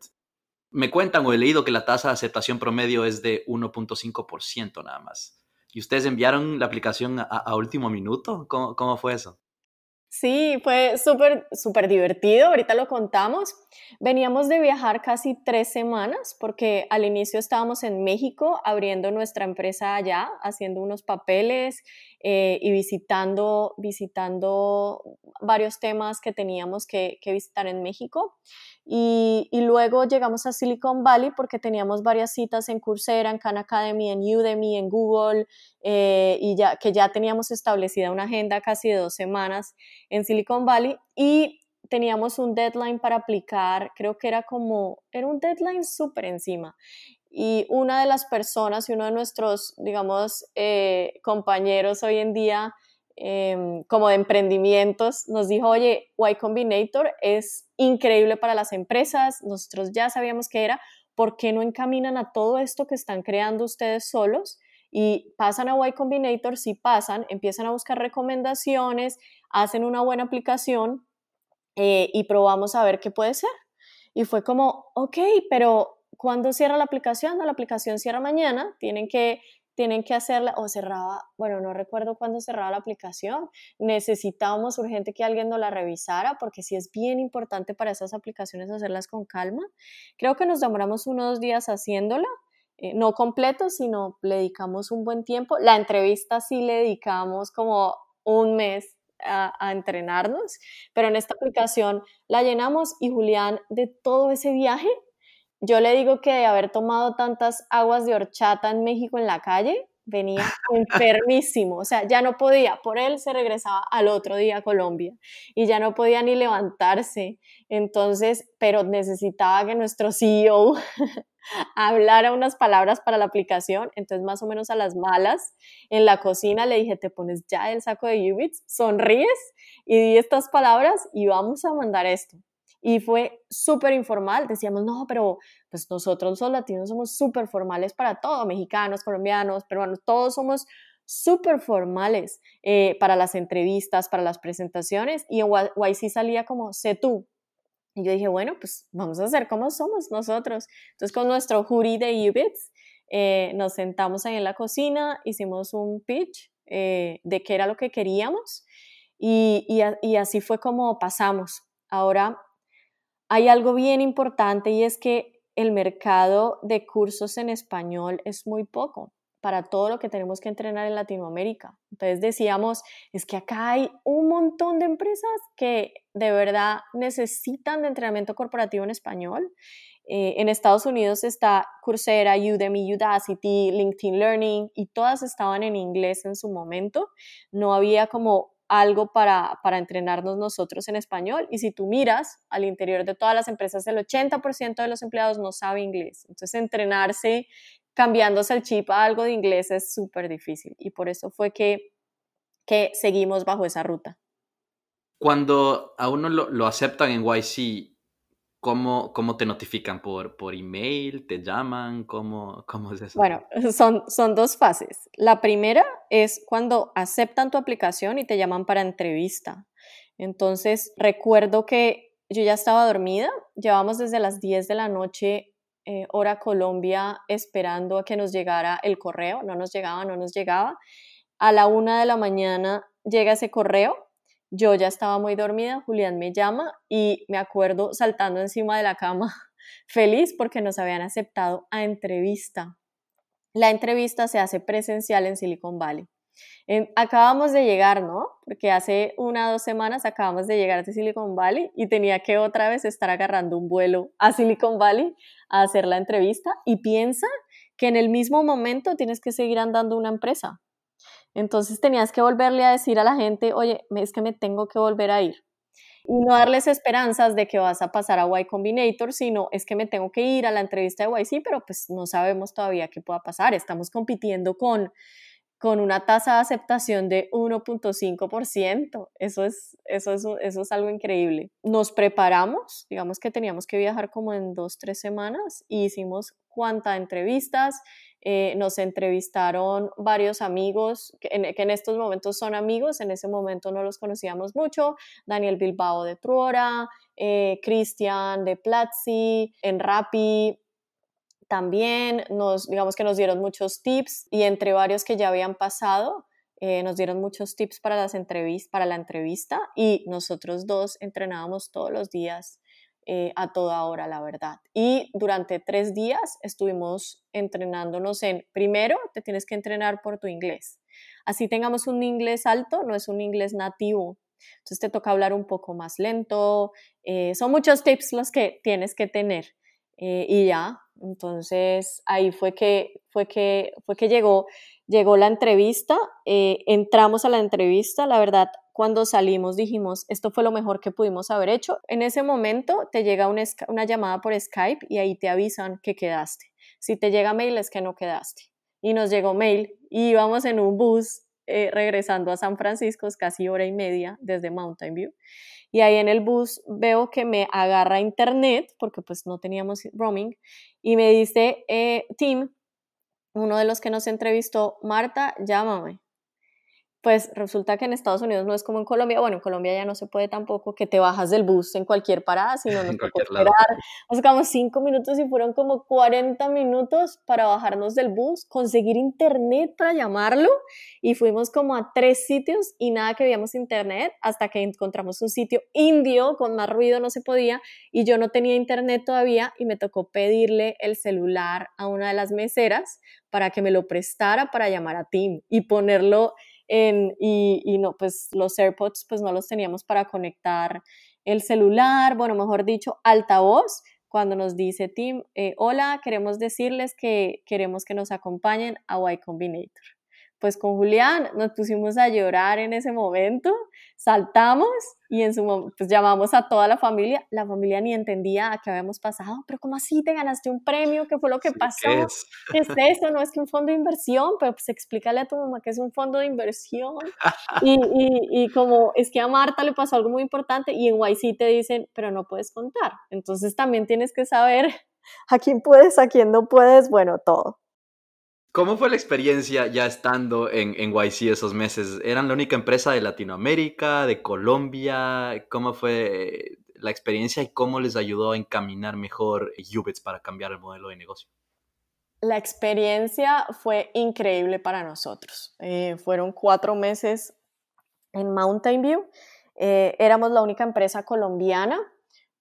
Me cuentan o he leído que la tasa de aceptación promedio es de 1.5% nada más. ¿Y ustedes enviaron la aplicación a, último minuto? ¿Cómo fue eso? Sí, fue súper, súper divertido, ahorita lo contamos. Veníamos de viajar casi tres semanas porque al inicio estábamos en México abriendo nuestra empresa allá, haciendo unos papeles eh, y visitando, visitando varios temas que teníamos que, visitar en México. Y, y, luego llegamos a Silicon Valley porque teníamos varias citas en Coursera, en Khan Academy, en Udemy, en Google, eh, y ya, que ya teníamos establecida una agenda casi de dos semanas en Silicon Valley. Y teníamos un deadline para aplicar, creo que era como, era un deadline súper encima. Y una de las personas y uno de nuestros, digamos, eh, compañeros hoy en día, em, como de emprendimientos, nos dijo, oye, Y Combinator es increíble para las empresas, nosotros ya sabíamos que era, ¿por qué no encaminan a todo esto que están creando ustedes solos? y pasan a Y Combinator, si pasan, empiezan a buscar recomendaciones, hacen una buena aplicación eh, y probamos a ver qué puede ser. Y fue como, ok, pero ¿cuándo cierra la aplicación? No, la aplicación cierra mañana, tienen que, tienen que hacerla, o cerraba, bueno, no recuerdo cuándo cerraba la aplicación, necesitábamos urgente que alguien nos la revisara, porque sí es bien importante para esas aplicaciones hacerlas con calma. Creo que nos demoramos unos días haciéndola, eh, no completo, sino le dedicamos un buen tiempo. La entrevista sí le dedicamos como un mes a, entrenarnos, pero en esta aplicación la llenamos y Julián, de todo ese viaje, yo le digo que de haber tomado tantas aguas de horchata en México en la calle, venía [LAUGHS] enfermísimo, o sea, ya no podía, por él se regresaba al otro día a Colombia y ya no podía ni levantarse, entonces, pero necesitaba que nuestro CEO [LAUGHS] hablara unas palabras para la aplicación, entonces más o menos a las malas, en la cocina le dije, te pones ya el saco de Ubits, sonríes y di estas palabras y vamos a mandar esto. Y fue súper informal, decíamos, no, pero pues nosotros los latinos somos súper formales para todo, mexicanos, colombianos, peruanos, todos somos súper formales eh, para las entrevistas, para las presentaciones, y en YC salía como, sé tú, y yo dije, bueno, pues vamos a hacer como somos nosotros. Entonces con nuestro jury de Ubits eh, nos sentamos ahí en la cocina, hicimos un pitch eh, de qué era lo que queríamos y, y, así fue como pasamos. Ahora hay algo bien importante y es que el mercado de cursos en español es muy poco para todo lo que tenemos que entrenar en Latinoamérica. Entonces decíamos, es que acá hay un montón de empresas que de verdad necesitan de entrenamiento corporativo en español. Eh, en Estados Unidos está Coursera, Udemy, Udacity, LinkedIn Learning y todas estaban en inglés en su momento. No había como algo para, para entrenarnos nosotros en español. Y si tú miras al interior de todas las empresas, el 80% de los empleados no sabe inglés. Entonces, entrenarse cambiándose el chip a algo de inglés es súper difícil y por eso fue que, que seguimos bajo esa ruta. Cuando a uno lo, aceptan en YC, ¿cómo, ¿cómo, te notifican? ¿Por, ¿Por email? ¿Te llaman? ¿Cómo, cómo es eso? Bueno, [LAUGHS] son, son dos fases. La primera es cuando aceptan tu aplicación y te llaman para entrevista. Entonces, recuerdo que yo ya estaba dormida, llevamos desde las 10 de la noche eh, hora Colombia esperando a que nos llegara el correo, no nos llegaba, no nos llegaba. A la una de la mañana llega ese correo, yo ya estaba muy dormida, Julián me llama y me acuerdo saltando encima de la cama, [LAUGHS] feliz porque nos habían aceptado a entrevista. La entrevista se hace presencial en Silicon Valley acabamos de llegar, ¿no? Porque hace una o dos semanas acabamos de llegar de Silicon Valley y tenía que otra vez estar agarrando un vuelo a Silicon Valley a hacer la entrevista y piensa que en el mismo momento tienes que seguir andando una empresa. Entonces tenías que volverle a decir a la gente, oye, es que me tengo que volver a ir. Y no darles esperanzas de que vas a pasar a Y Combinator, sino es que me tengo que ir a la entrevista de YC, pero pues no sabemos todavía qué pueda pasar. Estamos compitiendo con con una tasa de aceptación de 1.5%. Eso es, eso, es, eso es algo increíble. Nos preparamos, digamos que teníamos que viajar como en dos, tres semanas y hicimos cuantas entrevistas. Eh, nos entrevistaron varios amigos que en, que en, estos momentos son amigos, en ese momento no los conocíamos mucho, Daniel Bilbao de Truora, eh, Cristian de Platzi, en Rappi, también nos, digamos que nos dieron muchos tips y entre varios que ya habían pasado, eh, nos dieron muchos tips para, las entrevistas, para la entrevista y nosotros dos entrenábamos todos los días eh, a toda hora, la verdad. Y durante tres días estuvimos entrenándonos en, primero, te tienes que entrenar por tu inglés. Así tengamos un inglés alto, no es un inglés nativo. Entonces te toca hablar un poco más lento. Eh, son muchos tips los que tienes que tener. y ya, entonces ahí fue que, fue que, fue que llegó, llegó la entrevista, eh, entramos a la entrevista, la verdad cuando salimos dijimos, esto fue lo mejor que pudimos haber hecho. En ese momento te llega una, llamada por Skype y ahí te avisan que quedaste. Si te llega mail es que no quedaste. Y nos llegó mail y íbamos en un bus eh, regresando a San Francisco, es casi hora y media desde Mountain View. Y ahí en el bus veo que me agarra internet, porque pues no teníamos roaming, y me dice, eh, Tim, uno de los que nos entrevistó, Marta, llámame pues resulta que en Estados Unidos no es como en Colombia, bueno, en Colombia ya no se puede tampoco que te bajas del bus en cualquier parada, sino [LAUGHS] nos tocó esperar, nos quedamos cinco minutos y fueron como 40 minutos para bajarnos del bus, conseguir internet para llamarlo y fuimos como a tres sitios y nada que veíamos internet hasta que encontramos un sitio indio con más ruido no se podía y yo no tenía internet todavía y me tocó pedirle el celular a una de las meseras para que me lo prestara para llamar a Tim y ponerlo y, no, pues los AirPods pues no los teníamos para conectar el celular, bueno, mejor dicho, altavoz, cuando nos dice Tim, eh, hola, queremos decirles que queremos que nos acompañen a Y Combinator pues con Julián nos pusimos a llorar en ese momento, saltamos y en su pues llamamos a toda la familia, la familia ni entendía a qué habíamos pasado, pero ¿cómo así te ganaste un premio? ¿Qué fue lo que pasó? ¿Qué es? ¿Qué es eso? No es que un fondo de inversión, pero pues explícale a tu mamá que es un fondo de inversión. [LAUGHS] y, y, y como es que a Marta le pasó algo muy importante y en YC te dicen, pero no puedes contar. Entonces también tienes que saber [LAUGHS] a quién puedes, a quién no puedes, bueno, todo. ¿Cómo fue la experiencia ya estando en, en YC esos meses? ¿Eran la única empresa de Latinoamérica, de Colombia? ¿Cómo fue la experiencia y cómo les ayudó a encaminar mejor Ubits para cambiar el modelo de negocio? La experiencia fue increíble para nosotros. Eh, fueron cuatro meses en Mountain View. Eh, éramos la única empresa colombiana,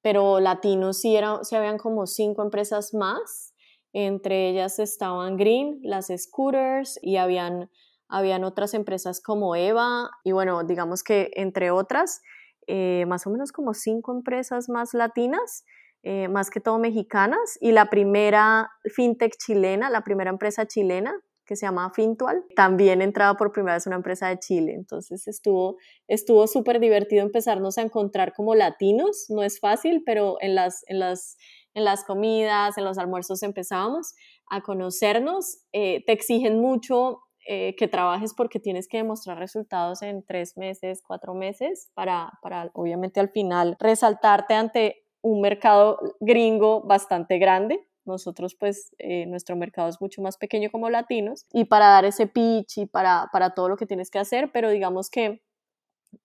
pero latinos sí, eran, sí habían como cinco empresas más entre ellas estaban Green, las scooters y habían, habían otras empresas como Eva y bueno, digamos que entre otras, eh, más o menos como cinco empresas más latinas, eh, más que todo mexicanas y la primera fintech chilena, la primera empresa chilena que se llama Fintual, también entraba por primera vez una empresa de Chile, entonces estuvo estuvo súper divertido empezarnos a encontrar como latinos, no es fácil, pero en las, en las en las comidas, en los almuerzos empezábamos a conocernos. Eh, te exigen mucho eh, que trabajes porque tienes que demostrar resultados en tres meses, cuatro meses, para, para obviamente al final resaltarte ante un mercado gringo bastante grande. Nosotros, pues, eh, nuestro mercado es mucho más pequeño como latinos y para dar ese pitch y para, para todo lo que tienes que hacer, pero digamos que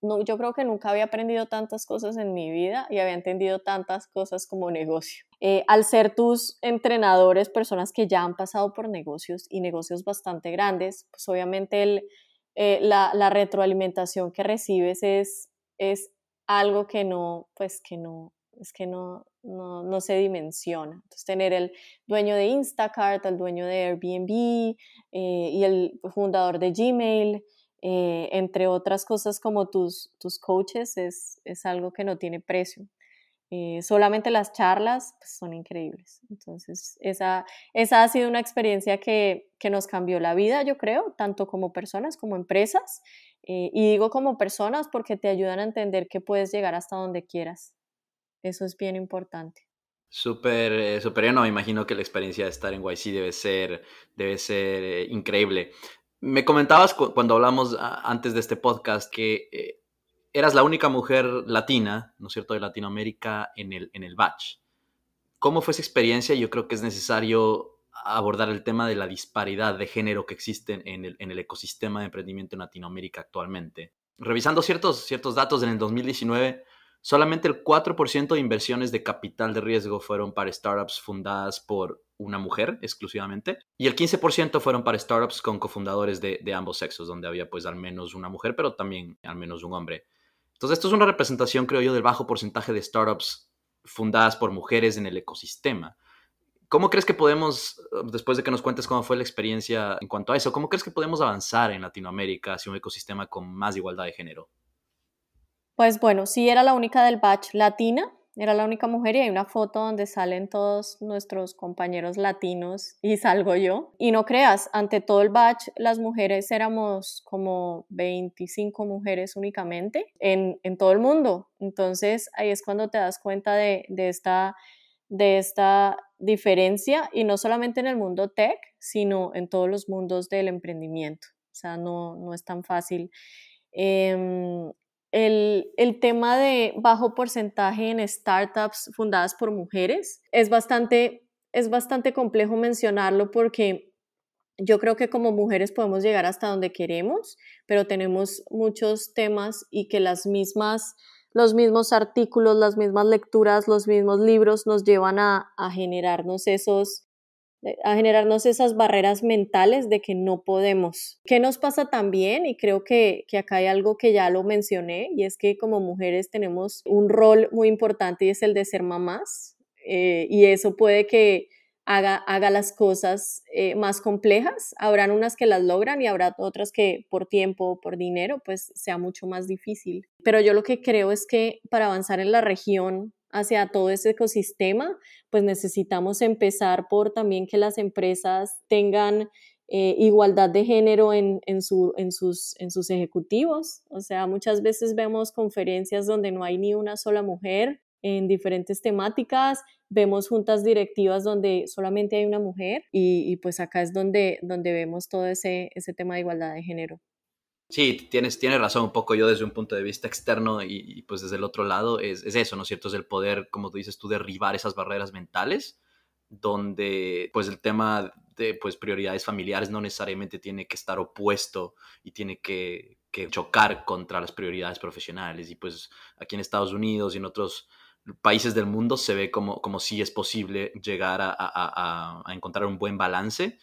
no, yo creo que nunca había aprendido tantas cosas en mi vida y había entendido tantas cosas como negocio. Eh, al ser tus entrenadores, personas que ya han pasado por negocios y negocios bastante grandes, pues obviamente el, eh, la, la, retroalimentación que recibes es, es algo que no, pues que no, es que no, no, no, se dimensiona. Entonces, tener el dueño de Instacart, el dueño de Airbnb eh, y el fundador de Gmail, eh, entre otras cosas como tus, tus coaches, es, es algo que no tiene precio. Eh, solamente las charlas pues, son increíbles. Entonces, esa, esa ha sido una experiencia que, que, nos cambió la vida, yo creo, tanto como personas como empresas. Eh, y digo como personas porque te ayudan a entender que puedes llegar hasta donde quieras. Eso es bien importante. Súper, súper, no, me imagino que la experiencia de estar en YC debe ser, debe ser increíble. Me comentabas cuando hablamos antes de este podcast que eh, eras la única mujer latina, ¿no es cierto?, de Latinoamérica en el, en el batch. ¿Cómo fue esa experiencia? Yo creo que es necesario abordar el tema de la disparidad de género que existe en el, en el ecosistema de emprendimiento en Latinoamérica actualmente. Revisando ciertos, ciertos datos en el 2019, solamente el 4% de inversiones de capital de riesgo fueron para startups fundadas por una mujer exclusivamente, y el 15% fueron para startups con cofundadores de, ambos sexos, donde había pues al menos una mujer, pero también al menos un hombre. Entonces esto es una representación, creo yo, del bajo porcentaje de startups fundadas por mujeres en el ecosistema. ¿Cómo crees que podemos, después de que nos cuentes cómo fue la experiencia en cuanto a eso, cómo crees que podemos avanzar en Latinoamérica hacia un ecosistema con más igualdad de género? Pues bueno, sí era la única del batch latina, era la única mujer y hay una foto donde salen todos nuestros compañeros latinos y salgo yo. Y no creas, ante todo el batch, las mujeres éramos como 25 mujeres únicamente en, en todo el mundo. Entonces ahí es cuando te das cuenta de, de esta de esta diferencia y no solamente en el mundo tech, sino en todos los mundos del emprendimiento. O sea, no, no es tan fácil. Em, el, el, tema de bajo porcentaje en startups fundadas por mujeres es bastante, es bastante complejo mencionarlo porque yo creo que como mujeres podemos llegar hasta donde queremos, pero tenemos muchos temas y que las mismas, los mismos artículos, las mismas lecturas, los mismos libros nos llevan a, a generarnos esos a generarnos esas barreras mentales de que no podemos. ¿Qué nos pasa también? Y creo que, que, acá hay algo que ya lo mencioné, y es que como mujeres tenemos un rol muy importante y es el de ser mamás, eh, y eso puede que haga, haga las cosas eh, más complejas. Habrán unas que las logran y habrá otras que por tiempo o por dinero pues sea mucho más difícil. Pero yo lo que creo es que para avanzar en la región hacia todo ese ecosistema, pues necesitamos empezar por también que las empresas tengan eh, igualdad de género en, en, su, en, sus, en sus ejecutivos. O sea, muchas veces vemos conferencias donde no hay ni una sola mujer en diferentes temáticas, vemos juntas directivas donde solamente hay una mujer y, y pues acá es donde, donde vemos todo ese, ese tema de igualdad de género. Sí, tienes, tienes razón un poco yo desde un punto de vista externo y, pues desde el otro lado es, es, eso, ¿no es cierto? Es el poder, como tú dices tú, derribar esas barreras mentales donde pues el tema de pues prioridades familiares no necesariamente tiene que estar opuesto y tiene que, que chocar contra las prioridades profesionales y pues aquí en Estados Unidos y en otros países del mundo se ve como, como si es posible llegar a, a, a, a encontrar un buen balance,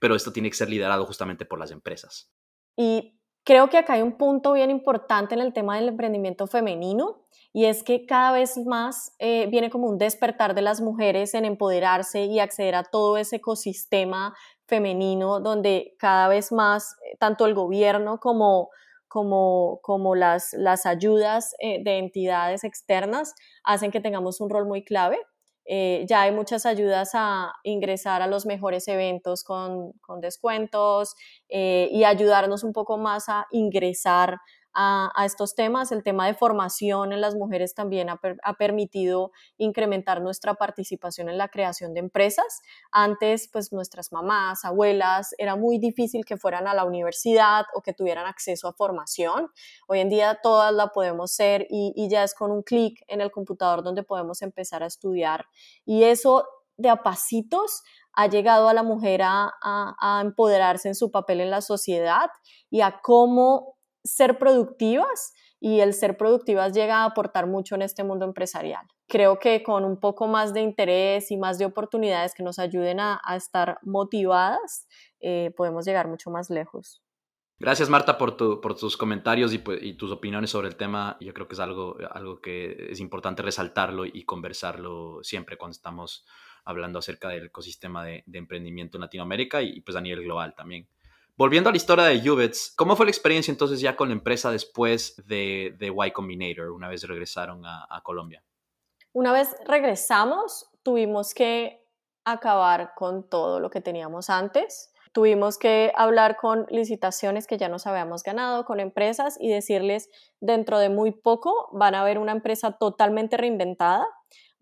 pero esto tiene que ser liderado justamente por las empresas. Y Creo que acá hay un punto bien importante en el tema del emprendimiento femenino y es que cada vez más eh, viene como un despertar de las mujeres en empoderarse y acceder a todo ese ecosistema femenino donde cada vez más eh, tanto el gobierno como, como, como las, las ayudas eh, de entidades externas hacen que tengamos un rol muy clave. Eh, ya hay muchas ayudas a ingresar a los mejores eventos con, con descuentos eh, y ayudarnos un poco más a ingresar a, estos temas. El tema de formación en las mujeres también ha, permitido incrementar nuestra participación en la creación de empresas. Antes, pues nuestras mamás, abuelas, era muy difícil que fueran a la universidad o que tuvieran acceso a formación. Hoy en día todas la podemos ser y, ya es con un clic en el computador donde podemos empezar a estudiar. Y eso de a pasitos ha llegado a la mujer a, a, empoderarse en su papel en la sociedad y a cómo ser productivas y el ser productivas llega a aportar mucho en este mundo empresarial. Creo que con un poco más de interés y más de oportunidades que nos ayuden a, estar motivadas, eh, podemos llegar mucho más lejos. Gracias Marta por, tu, por tus comentarios y, pues, y, tus opiniones sobre el tema. Yo creo que es algo, algo que es importante resaltarlo y conversarlo siempre cuando estamos hablando acerca del ecosistema de, de emprendimiento en Latinoamérica y, pues a nivel global también. Volviendo a la historia de Ubits, ¿cómo fue la experiencia entonces ya con la empresa después de, de Y Combinator, una vez regresaron a, a Colombia? Una vez regresamos, tuvimos que acabar con todo lo que teníamos antes. Tuvimos que hablar con licitaciones que ya nos habíamos ganado, con empresas y decirles, dentro de muy poco van a ver una empresa totalmente reinventada,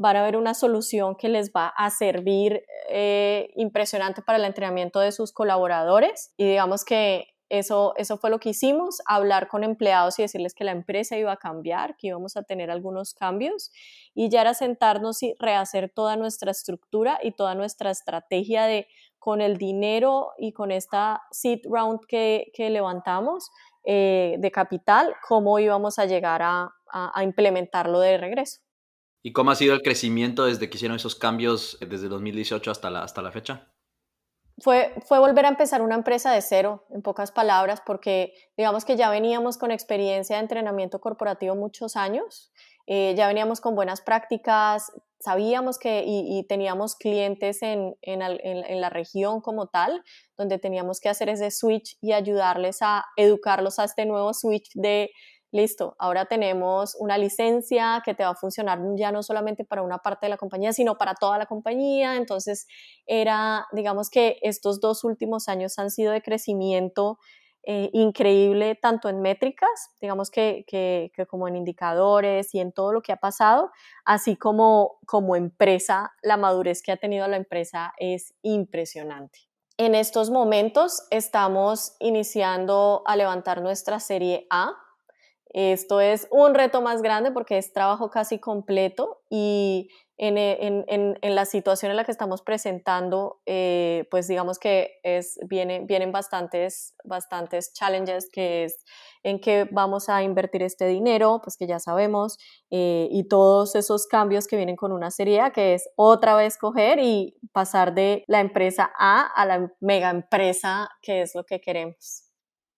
van a ver una solución que les va a servir eh, impresionante para el entrenamiento de sus colaboradores y digamos que eso, eso fue lo que hicimos, hablar con empleados y decirles que la empresa iba a cambiar, que íbamos a tener algunos cambios y ya era sentarnos y rehacer toda nuestra estructura y toda nuestra estrategia de con el dinero y con esta seed round que, que levantamos eh, de capital, cómo íbamos a llegar a, a implementarlo de regreso. ¿Y cómo ha sido el crecimiento desde que hicieron esos cambios eh, desde 2018 hasta la, hasta la fecha? Fue, fue volver a empezar una empresa de cero, en pocas palabras, porque digamos que ya veníamos con experiencia de entrenamiento corporativo muchos años, eh, ya veníamos con buenas prácticas, sabíamos que y, teníamos clientes en, en, en, la región como tal, donde teníamos que hacer ese switch y ayudarles a educarlos a este nuevo switch de listo, ahora tenemos una licencia que te va a funcionar ya no solamente para una parte de la compañía, sino para toda la compañía. Entonces, era, digamos que estos dos últimos años han sido de crecimiento eh, increíble tanto en métricas, digamos que, que, como en indicadores y en todo lo que ha pasado, así como como empresa, la madurez que ha tenido la empresa es impresionante. En estos momentos estamos iniciando a levantar nuestra serie A, esto es un reto más grande porque es trabajo casi completo y en, en, en, en la situación en la que estamos presentando, eh, pues digamos que es, viene, vienen bastantes, bastantes challenges que es en qué vamos a invertir este dinero, pues que ya sabemos, eh, y todos esos cambios que vienen con una serie que es otra vez coger y pasar de la empresa A a la mega empresa, que es lo que queremos.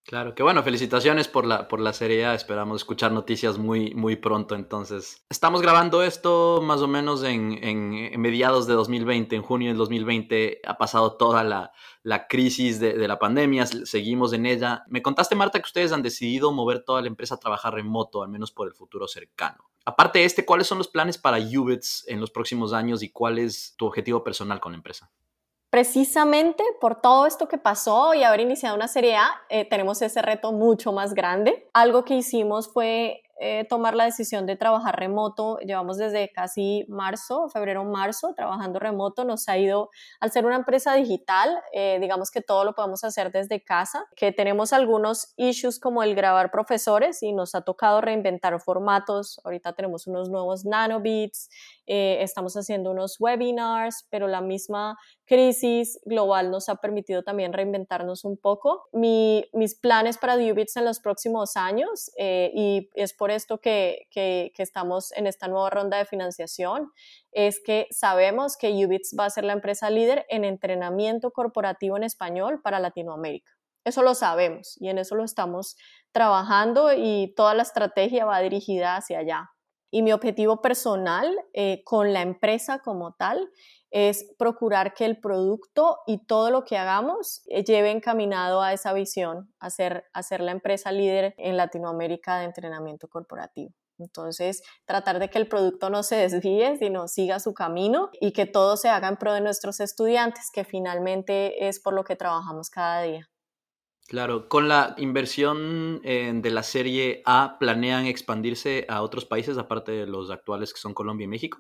Claro, que bueno, felicitaciones por la, por la serie Esperamos escuchar noticias muy, muy pronto. Entonces, estamos grabando esto más o menos en, en, mediados de 2020, en junio del 2020. Ha pasado toda la, la crisis de, de, la pandemia, seguimos en ella. Me contaste, Marta, que ustedes han decidido mover toda la empresa a trabajar remoto, al menos por el futuro cercano. Aparte de este, ¿cuáles son los planes para Ubits en los próximos años y cuál es tu objetivo personal con la empresa? Precisamente por todo esto que pasó y haber iniciado una serie A, eh, tenemos ese reto mucho más grande. Algo que hicimos fue eh, tomar la decisión de trabajar remoto. Llevamos desde casi marzo, febrero, marzo, trabajando remoto. Nos ha ido, al ser una empresa digital, eh, digamos que todo lo podemos hacer desde casa, que tenemos algunos issues como el grabar profesores y nos ha tocado reinventar formatos. Ahorita tenemos unos nuevos nanobits, eh, estamos haciendo unos webinars, pero la misma crisis global nos ha permitido también reinventarnos un poco. mis planes para Dubits en los próximos años, y es por esto que, que, estamos en esta nueva ronda de financiación es que sabemos que Ubits va a ser la empresa líder en entrenamiento corporativo en español para Latinoamérica. Eso lo sabemos y en eso lo estamos trabajando y toda la estrategia va dirigida hacia allá. Y mi objetivo personal eh, con la empresa como tal es procurar que el producto y todo lo que hagamos eh, lleve encaminado a esa visión, a ser, la empresa líder en Latinoamérica de entrenamiento corporativo. Entonces, tratar de que el producto no se desvíe, sino siga su camino y que todo se haga en pro de nuestros estudiantes, que finalmente es por lo que trabajamos cada día. Claro, con la inversión eh, de la serie A, ¿planean expandirse a otros países aparte de los actuales que son Colombia y México?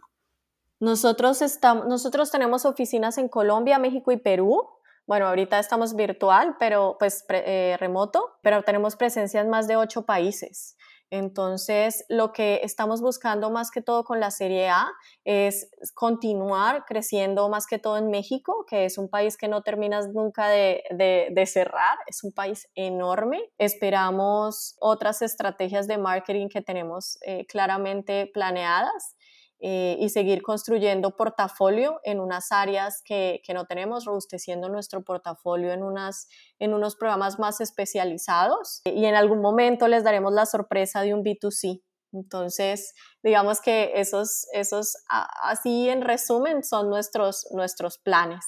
Nosotros, estamos, nosotros tenemos oficinas en Colombia, México y Perú. Bueno, ahorita estamos virtual, pero pues eh, remoto, pero tenemos presencia en más de ocho países. Entonces, lo que estamos buscando más que todo con la Serie A es continuar creciendo más que todo en México, que es un país que no terminas nunca de, de cerrar, es un país enorme. Esperamos otras estrategias de marketing que tenemos eh, claramente planeadas eh, y seguir construyendo portafolio en unas áreas que, que, no tenemos, robusteciendo nuestro portafolio en, unas, en unos programas más especializados y en algún momento les daremos la sorpresa de un B2C. Entonces, digamos que esos, esos así en resumen, son nuestros, nuestros planes.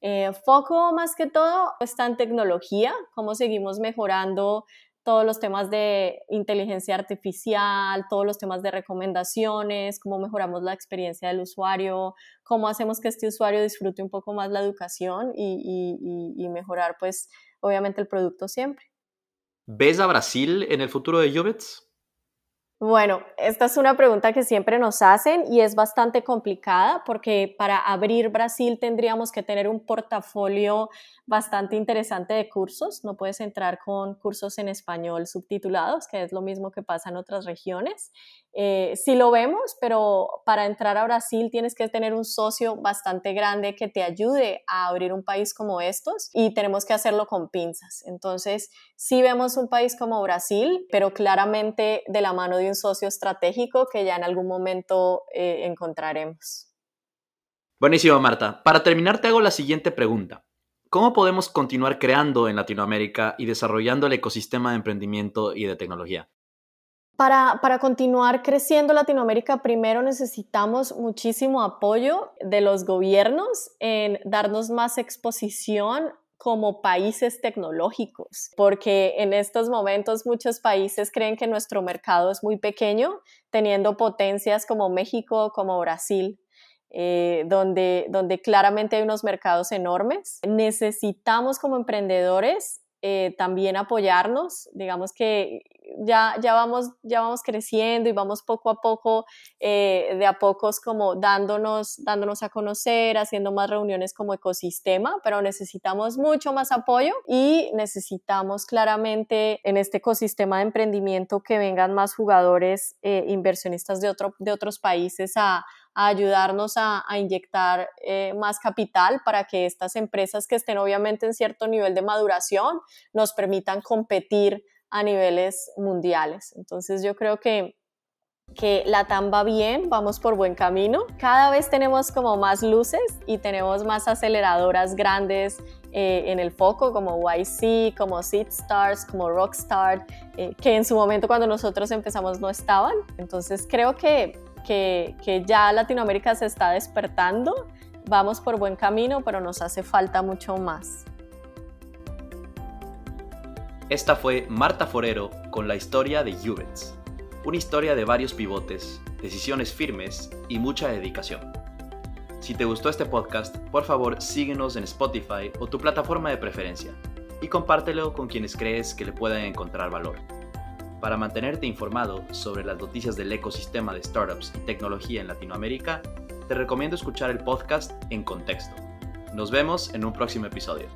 Eh, foco más que todo está en tecnología, cómo seguimos mejorando todos los temas de inteligencia artificial, todos los temas de recomendaciones, cómo mejoramos la experiencia del usuario, cómo hacemos que este usuario disfrute un poco más la educación y, mejorar, pues, obviamente el producto siempre. ¿Ves a Brasil en el futuro de Jovets? Bueno, esta es una pregunta que siempre nos hacen y es bastante complicada porque para abrir Brasil tendríamos que tener un portafolio bastante interesante de cursos. No puedes entrar con cursos en español subtitulados, que es lo mismo que pasa en otras regiones. Eh, sí lo vemos, pero para entrar a Brasil tienes que tener un socio bastante grande que te ayude a abrir un país como estos y tenemos que hacerlo con pinzas. Entonces, sí vemos un país como Brasil, pero claramente de la mano de un socio estratégico que ya en algún momento eh, encontraremos. Buenísimo, Marta. Para terminar, te hago la siguiente pregunta. ¿Cómo podemos continuar creando en Latinoamérica y desarrollando el ecosistema de emprendimiento y de tecnología? Para, para, continuar creciendo Latinoamérica, primero necesitamos muchísimo apoyo de los gobiernos en darnos más exposición como países tecnológicos, porque en estos momentos muchos países creen que nuestro mercado es muy pequeño, teniendo potencias como México, como Brasil. Eh, donde, donde claramente hay unos mercados enormes. Necesitamos como emprendedores eh, también apoyarnos, digamos que ya, ya, vamos, ya vamos creciendo y vamos poco a poco, eh, de a pocos como dándonos, dándonos a conocer, haciendo más reuniones como ecosistema, pero necesitamos mucho más apoyo y necesitamos claramente en este ecosistema de emprendimiento que vengan más jugadores, eh, inversionistas de, otro, de otros países a, ayudarnos a, inyectar eh, más capital para que estas empresas que estén obviamente en cierto nivel de maduración nos permitan competir a niveles mundiales. Entonces yo creo que que la TAM va bien, vamos por buen camino. Cada vez tenemos como más luces y tenemos más aceleradoras grandes eh, en el foco, como YC, como Seed Stars, como Rockstar, eh, que en su momento cuando nosotros empezamos no estaban. Entonces creo que, que, ya Latinoamérica se está despertando, vamos por buen camino, pero nos hace falta mucho más. Esta fue Marta Forero con la historia de Juvets, una historia de varios pivotes, decisiones firmes y mucha dedicación. Si te gustó este podcast, por favor síguenos en Spotify o tu plataforma de preferencia y compártelo con quienes crees que le puedan encontrar valor. Para mantenerte informado sobre las noticias del ecosistema de startups y tecnología en Latinoamérica, te recomiendo escuchar el podcast En Contexto. Nos vemos en un próximo episodio.